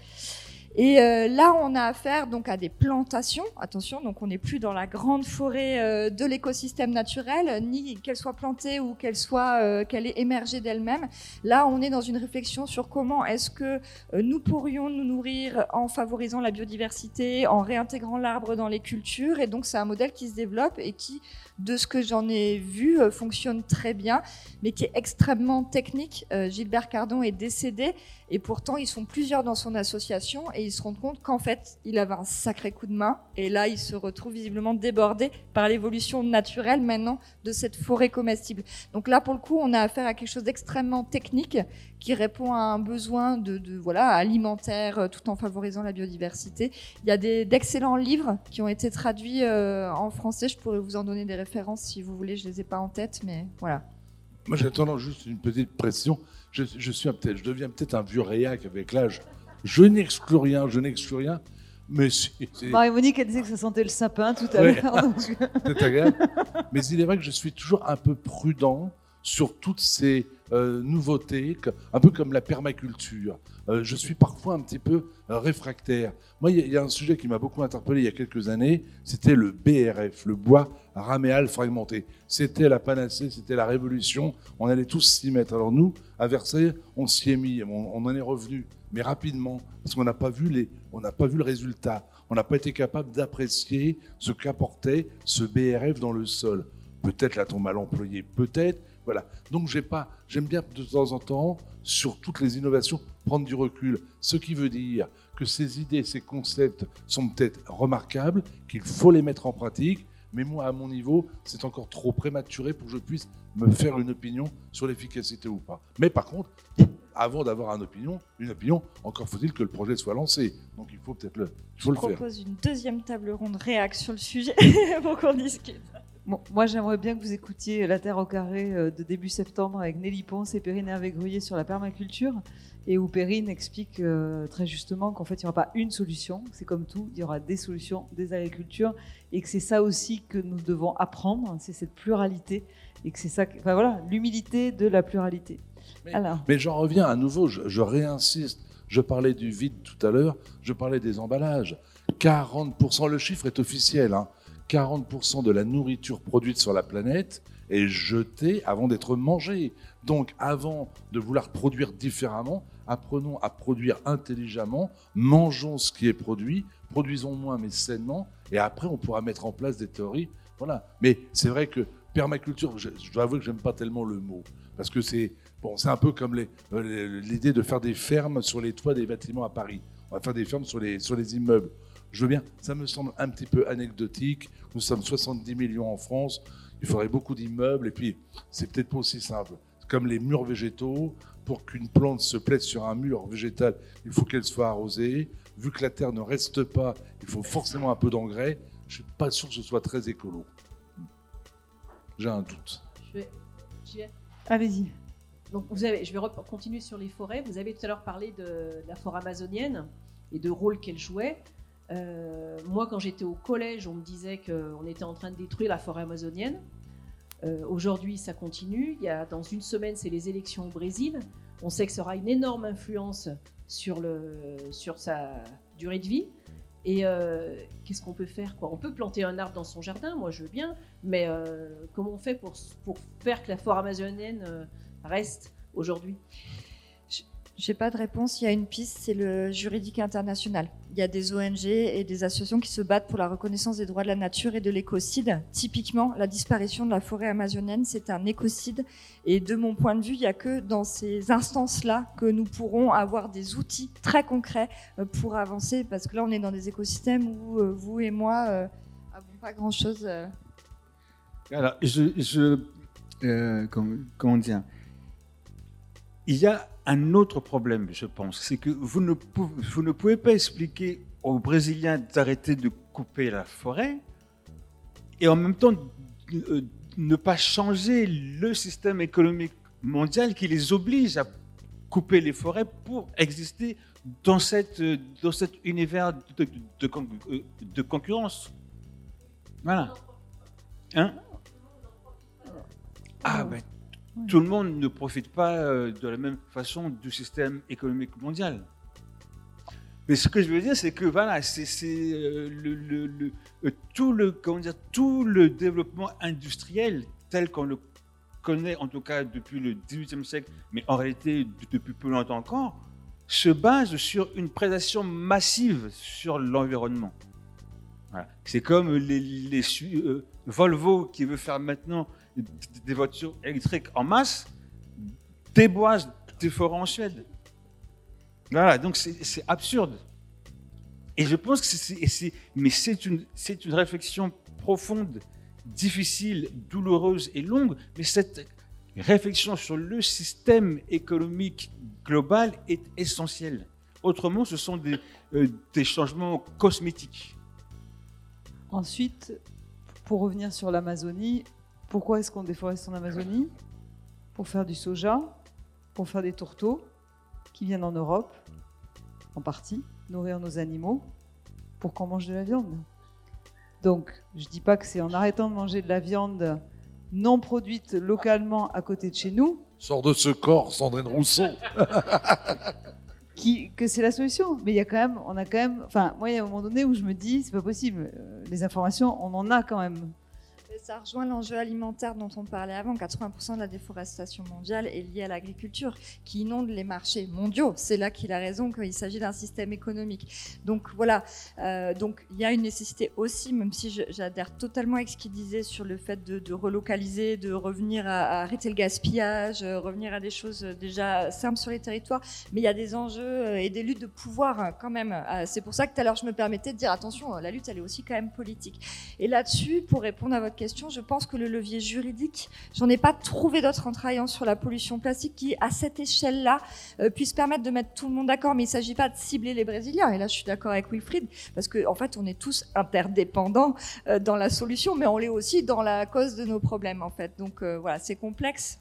Et euh, là, on a affaire donc à des plantations. Attention, donc on n'est plus dans la grande forêt euh, de l'écosystème naturel, ni qu'elle soit plantée ou qu'elle soit qu'elle ait émergé d'elle-même. Là, on est dans une réflexion sur comment est-ce que nous pourrions nous nourrir en favorisant la biodiversité, en réintégrant l'arbre dans les cultures. Et donc, c'est un modèle qui se développe et qui, de ce que j'en ai vu, euh, fonctionne très bien, mais qui est extrêmement technique. Euh, Gilbert Cardon est décédé et pourtant, ils sont plusieurs dans son association et ils se rendent compte qu'en fait, il avait un sacré coup de main. Et là, il se retrouve visiblement débordé par l'évolution naturelle maintenant de cette forêt comestible. Donc là, pour le coup, on a affaire à quelque chose d'extrêmement technique qui répond à un besoin de, de, voilà alimentaire euh, tout en favorisant la biodiversité. Il y a des- d'excellents livres qui ont été traduits euh, en français. Je pourrais vous en donner des références si vous voulez. Je les ai pas en tête, mais voilà. Moi, j'attends juste une petite pression. Je, je suis peut-être, je deviens peut-être un vieux réac avec l'âge. Je n'exclus rien, je n'exclus rien, mais Marie-Monique, elle disait que ça sentait le sapin tout à Ouais. l'heure. agréable. Mais il est vrai que je suis toujours un peu prudent sur toutes ces euh, nouveautés, un peu comme la permaculture. Euh, je suis parfois un petit peu euh, réfractaire. Moi, il y, a- un sujet qui m'a beaucoup interpellé il y a quelques années, c'était le BRF, le bois raméal fragmenté. C'était la panacée, c'était la révolution, on allait tous s'y mettre. Alors nous, à Versailles, on s'y est mis, on, en est revenu, mais rapidement, parce qu'on n'a pas vu les, pas vu le résultat. On n'a pas été capable d'apprécier ce qu'apportait ce BRF dans le sol. Peut-être l'a-t-on mal employé, peut-être. Voilà. Donc j'ai pas, j'aime bien de temps en temps sur toutes les innovations prendre du recul. Ce qui veut dire que ces idées, ces concepts sont peut-être remarquables, qu'il faut les mettre en pratique. Mais moi, à mon niveau, c'est encore trop prématuré pour que je puisse me faire une opinion sur l'efficacité ou pas. Mais par contre, avant d'avoir une opinion, une opinion, encore faut-il que le projet soit lancé. Donc il faut peut-être le, il faut Je le faire. propose une deuxième table ronde réac sur le sujet pour qu'on discute. Bon, moi, j'aimerais bien que vous écoutiez La Terre au carré euh, de début septembre avec Nelly Ponce et Perrine Hervé-Gruyer sur la permaculture, et où Perrine explique euh, très justement qu'en fait, il n'y aura pas une solution, c'est comme tout, il y aura des solutions, des agricultures, et que c'est ça aussi que nous devons apprendre, c'est cette pluralité, et que c'est ça, que- enfin voilà, l'humilité de la pluralité. Mais- Alors, Mais j'en reviens à nouveau, je, je réinsiste. Je parlais du vide tout à l'heure, je parlais des emballages. 40%, le chiffre est officiel, hein, 40% de la nourriture produite sur la planète est jetée avant d'être mangée. Donc avant de vouloir produire différemment, apprenons à produire intelligemment, mangeons ce qui est produit, produisons moins mais sainement, et après on pourra mettre en place des théories. Voilà. Mais c'est vrai que permaculture, je, dois avouer que j'aime pas tellement le mot, parce que c'est bon, un peu comme euh, l'idée de faire des fermes sur les toits des bâtiments à Paris. On va faire des fermes sur les, sur les immeubles. Je veux bien, ça me semble un petit peu anecdotique. Nous sommes 70 millions en France, il faudrait beaucoup d'immeubles, et puis c'est peut-être pas aussi simple. Comme les murs végétaux, pour qu'une plante se plaise sur un mur végétal, il faut qu'elle soit arrosée. Vu que la terre ne reste pas, il faut forcément un peu d'engrais. Je suis pas sûr que ce soit très écolo. J'ai un doute. Je vais... Allez-y. Donc vous avez, je vais continuer sur les forêts. Vous avez tout à l'heure parlé de, la forêt amazonienne et de rôle qu'elle jouait. Euh, moi, quand j'étais au collège, on me disait qu'on était en train de détruire la forêt amazonienne. Euh, aujourd'hui, ça continue. Il y a, dans une semaine, c'est les élections au Brésil. On sait que ça aura une énorme influence sur, le, sur sa durée de vie. Et euh, qu'est-ce qu'on peut faire On peut planter un arbre dans son jardin, moi je veux bien, mais comment on fait pour, pour faire que la forêt amazonienne reste aujourd'hui? J'ai pas de réponse. Il y a une piste, c'est le juridique international. Il y a des ONG et des associations qui se battent pour la reconnaissance des droits de la nature et de l'écocide. Typiquement, la disparition de la forêt amazonienne, c'est un écocide. Et de mon point de vue, il n'y a que dans ces instances-là que nous pourrons avoir des outils très concrets euh, pour avancer. Parce que là, on est dans des écosystèmes où euh, vous et moi n'avons euh, pas grand-chose. Alors, je, je comment dire? Il y a un autre problème, je pense, c'est que vous ne, pouvez, pas expliquer aux Brésiliens d'arrêter de couper la forêt et en même temps euh, ne pas changer le système économique mondial qui les oblige à couper les forêts pour exister dans, cet univers de, de, concurrence. Voilà. Hein? Ah ben tout le monde ne profite pas euh, de la même façon du système économique mondial. Mais ce que je veux dire, c'est que voilà, c'est euh, euh, tout, le, tout le développement industriel tel qu'on le connaît, en tout cas depuis le XVIIIe siècle, mais en réalité depuis peu longtemps encore, se base sur une prédation massive sur l'environnement. C'est comme les Volvo qui veut faire maintenant des voitures électriques en masse déboisent des forêts en Suède. Voilà, donc c'est absurde. Et je pense que c'est, mais c'est une, une réflexion profonde, difficile, douloureuse et longue, mais cette réflexion sur le système économique global est essentielle. Autrement, ce sont des, euh, des changements cosmétiques. Ensuite, pour revenir sur l'Amazonie, pourquoi est-ce qu'on déforeste en Amazonie? Pour faire du soja, pour faire des tourteaux qui viennent en Europe, en partie, nourrir nos animaux, pour qu'on mange de la viande. Donc, je ne dis pas que c'est en arrêtant de manger de la viande non produite localement à côté de chez nous. Sors de ce corps, Sandrine Rousseau. qui, que c'est la solution. Mais il y a quand même, on a quand même, enfin, moi, il y a un moment donné où je me dis, c'est pas possible. Euh, les informations, on en a quand même ça rejoint l'enjeu alimentaire dont on parlait avant. 80% de la déforestation mondiale est liée à l'agriculture qui inonde les marchés mondiaux. C'est là qu'il a raison qu'il s'agit d'un système économique. Donc voilà, euh, donc il y a une nécessité aussi, même si j'adhère totalement avec ce qu'il disait sur le fait de, relocaliser, de revenir à, arrêter le gaspillage, euh, revenir à des choses déjà simples sur les territoires. Mais il y a des enjeux euh, et des luttes de pouvoir hein, quand même. C'est pour ça que tout à l'heure je me permettais de dire attention, la lutte elle est aussi quand même politique. Et là-dessus, pour répondre à votre question, je pense que le levier juridique, j'en ai pas trouvé d'autres en travaillant sur la pollution plastique qui, à cette échelle-là, euh, puisse permettre de mettre tout le monde d'accord. Mais il ne s'agit pas de cibler les Brésiliens. Et là, je suis d'accord avec Wilfried, parce qu'en en fait, on est tous interdépendants euh, dans la solution, mais on l'est aussi dans la cause de nos problèmes, en fait. Donc euh, voilà, c'est complexe.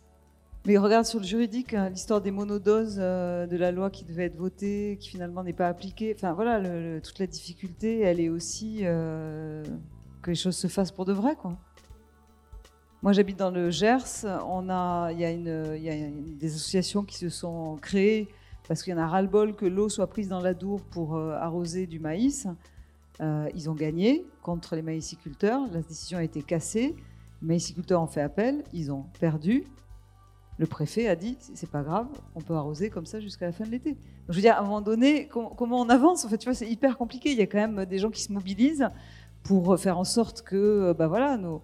Mais regarde sur le juridique, hein, l'histoire des monodoses, de la loi qui devait être votée, qui finalement n'est pas appliquée. Enfin voilà, toute la difficulté, elle est aussi que les choses se fassent pour de vrai, quoi. Moi, j'habite dans le Gers. On a, il y a, des associations qui se sont créées parce qu'il y en a ras-le-bol que l'eau soit prise dans la Dour pour euh, arroser du maïs. Euh, ils ont gagné contre les maïsiculteurs. La décision a été cassée. Les maïsiculteurs ont fait appel. Ils ont perdu. Le préfet a dit c'est pas grave, on peut arroser comme ça jusqu'à la fin de l'été. Je veux dire, à un moment donné, comment on avance? En fait, tu vois, c'est hyper compliqué. Il y a quand même des gens qui se mobilisent pour faire en sorte que, bah voilà, nos,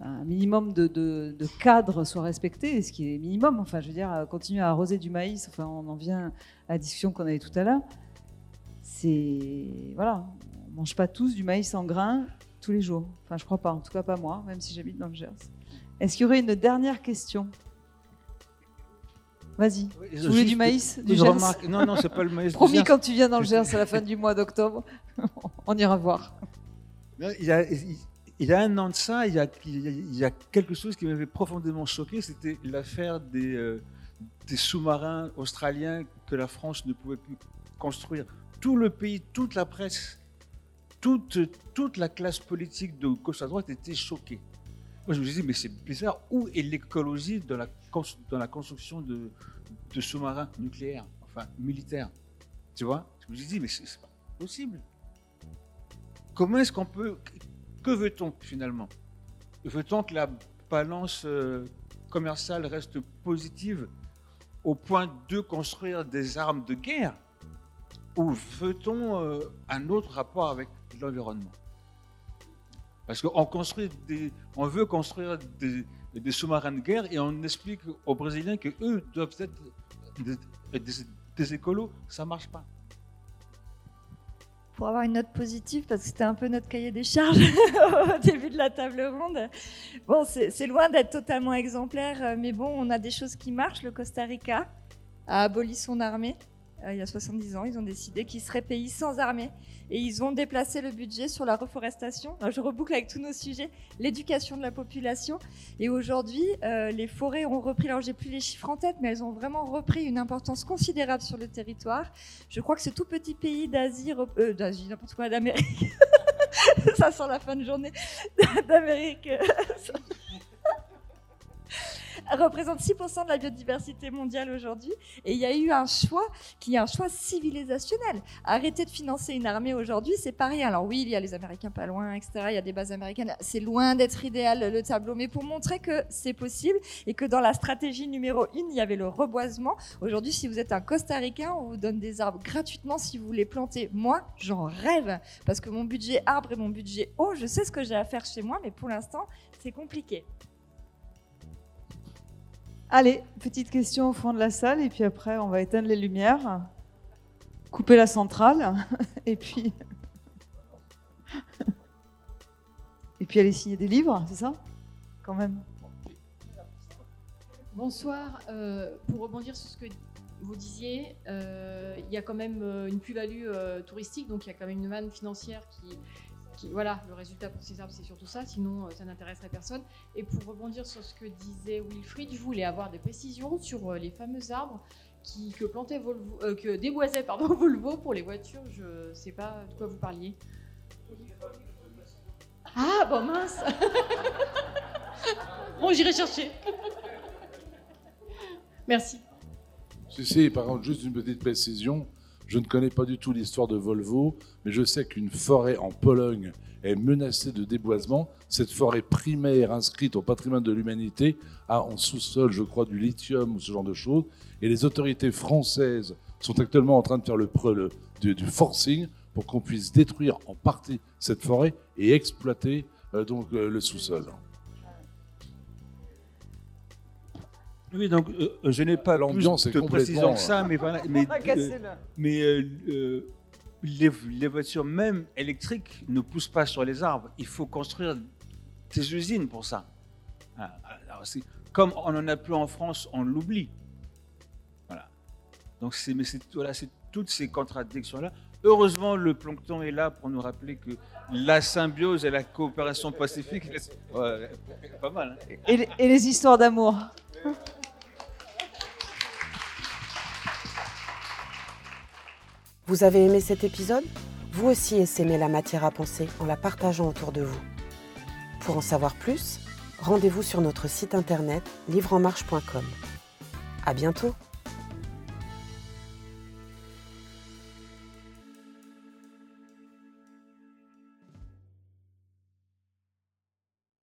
un minimum de, de, cadre soit respecté, ce qui est minimum. Enfin, je veux dire, continuer à arroser du maïs, enfin, on en vient à la discussion qu'on avait tout à l'heure. C'est. Voilà, on mange pas tous du maïs en grains tous les jours. Enfin, je crois pas, en tout cas pas moi, même si j'habite dans le Gers. Est-ce qu'il y aurait une dernière question? Vas-y. vous voulez du maïs du Gers Non, non, c'est pas le maïs. Promis, quand tu viens dans le Gers à la fin du mois d'octobre, on ira voir. il y a, il y a un an de ça, il y a, il quelque chose qui m'avait profondément choqué, c'était l'affaire des, euh, des sous-marins australiens que la France ne pouvait plus construire. Tout le pays, toute la presse, toute, toute la classe politique de gauche à droite était choquée. Moi, je me disais, mais c'est bizarre, où est l'écologie dans la, dans la construction de, de sous-marins nucléaires, enfin militaires? Tu vois? Je me suis dit, mais c'est pas possible. Comment est-ce qu'on peut que veut-on finalement? Veut-on que la balance euh, commerciale reste positive au point de construire des armes de guerre? Ou veut-on euh, un autre rapport avec l'environnement? Parce qu'on construit des, on veut construire des, sous-marins de guerre et on explique aux Brésiliens que eux doivent être des, des écolos, ça marche pas pour avoir une note positive, parce que c'était un peu notre cahier des charges au début de la table ronde. Bon, c'est loin d'être totalement exemplaire, mais bon, on a des choses qui marchent. Le Costa Rica a aboli son armée. Euh, il y a 70 ans, ils ont décidé qu'ils seraient pays sans armée et ils ont déplacé le budget sur la reforestation. je reboucle avec tous nos sujets, l'éducation de la population. Et aujourd'hui, euh, les forêts ont repris, alors j'ai plus les chiffres en tête, mais elles ont vraiment repris une importance considérable sur le territoire. Je crois que ce tout petit pays d'Asie, euh, d'Asie, n'importe quoi, d'Amérique, ça sent la fin de journée, d'Amérique représente 6% de la biodiversité mondiale aujourd'hui. Et il y a eu un choix qui est un choix civilisationnel. Arrêter de financer une armée aujourd'hui, c'est pas rien. Alors oui, il y a les Américains pas loin, etc. Il y a des bases américaines. C'est loin d'être idéal le tableau, mais pour montrer que c'est possible et que dans la stratégie numéro 1, il y avait le reboisement. Aujourd'hui, si vous êtes un Costa-Ricain, on vous donne des arbres gratuitement si vous voulez planter. Moi, j'en rêve parce que mon budget arbre et mon budget eau, je sais ce que j'ai à faire chez moi, mais pour l'instant, c'est compliqué. Allez, petite question au fond de la salle, et puis après, on va éteindre les lumières, couper la centrale, et puis. et puis aller signer des livres, c'est ça? Quand même. Bonsoir. Euh, pour rebondir sur ce que vous disiez, euh, il y a quand même euh, une plus-value touristique, donc il y a quand même une manne financière qui, voilà, le résultat pour ces arbres, c'est surtout ça, sinon euh, ça n'intéresserait personne. Et pour rebondir sur ce que disait Wilfried, je voulais avoir des précisions sur euh, les fameux arbres qui, que plantait Volvo, euh, que déboisait pardon, Volvo pour les voitures. Je ne sais pas de quoi vous parliez. Ah, bon mince Bon, j'irai chercher. Merci. Ceci, par contre, juste une petite précision. Je ne connais pas du tout l'histoire de Volvo, mais je sais qu'une forêt en Pologne est menacée de déboisement. Cette forêt primaire inscrite au patrimoine de l'humanité a en sous-sol, je crois, du lithium ou ce genre de choses. Et les autorités françaises sont actuellement en train de faire le, du, forcing pour qu'on puisse détruire en partie cette forêt et exploiter euh, donc euh, le sous-sol. Oui, donc euh, je n'ai pas l'ambiance de précision que ça, mais voilà. Mais, mais euh, les, voitures même électriques ne poussent pas sur les arbres. Il faut construire des usines pour ça. Ah, alors, comme on n'en a plus en France, on l'oublie. Voilà. Donc c'est mais c'est voilà, toutes ces contradictions là. Heureusement, le plancton est là pour nous rappeler que la symbiose et la coopération pacifique, ouais, pas mal. Hein. et, et les histoires d'amour. Vous avez aimé cet épisode? Vous aussi essaimez la matière à penser en la partageant autour de vous. Pour en savoir plus, rendez-vous sur notre site internet livreenmarche.com. À bientôt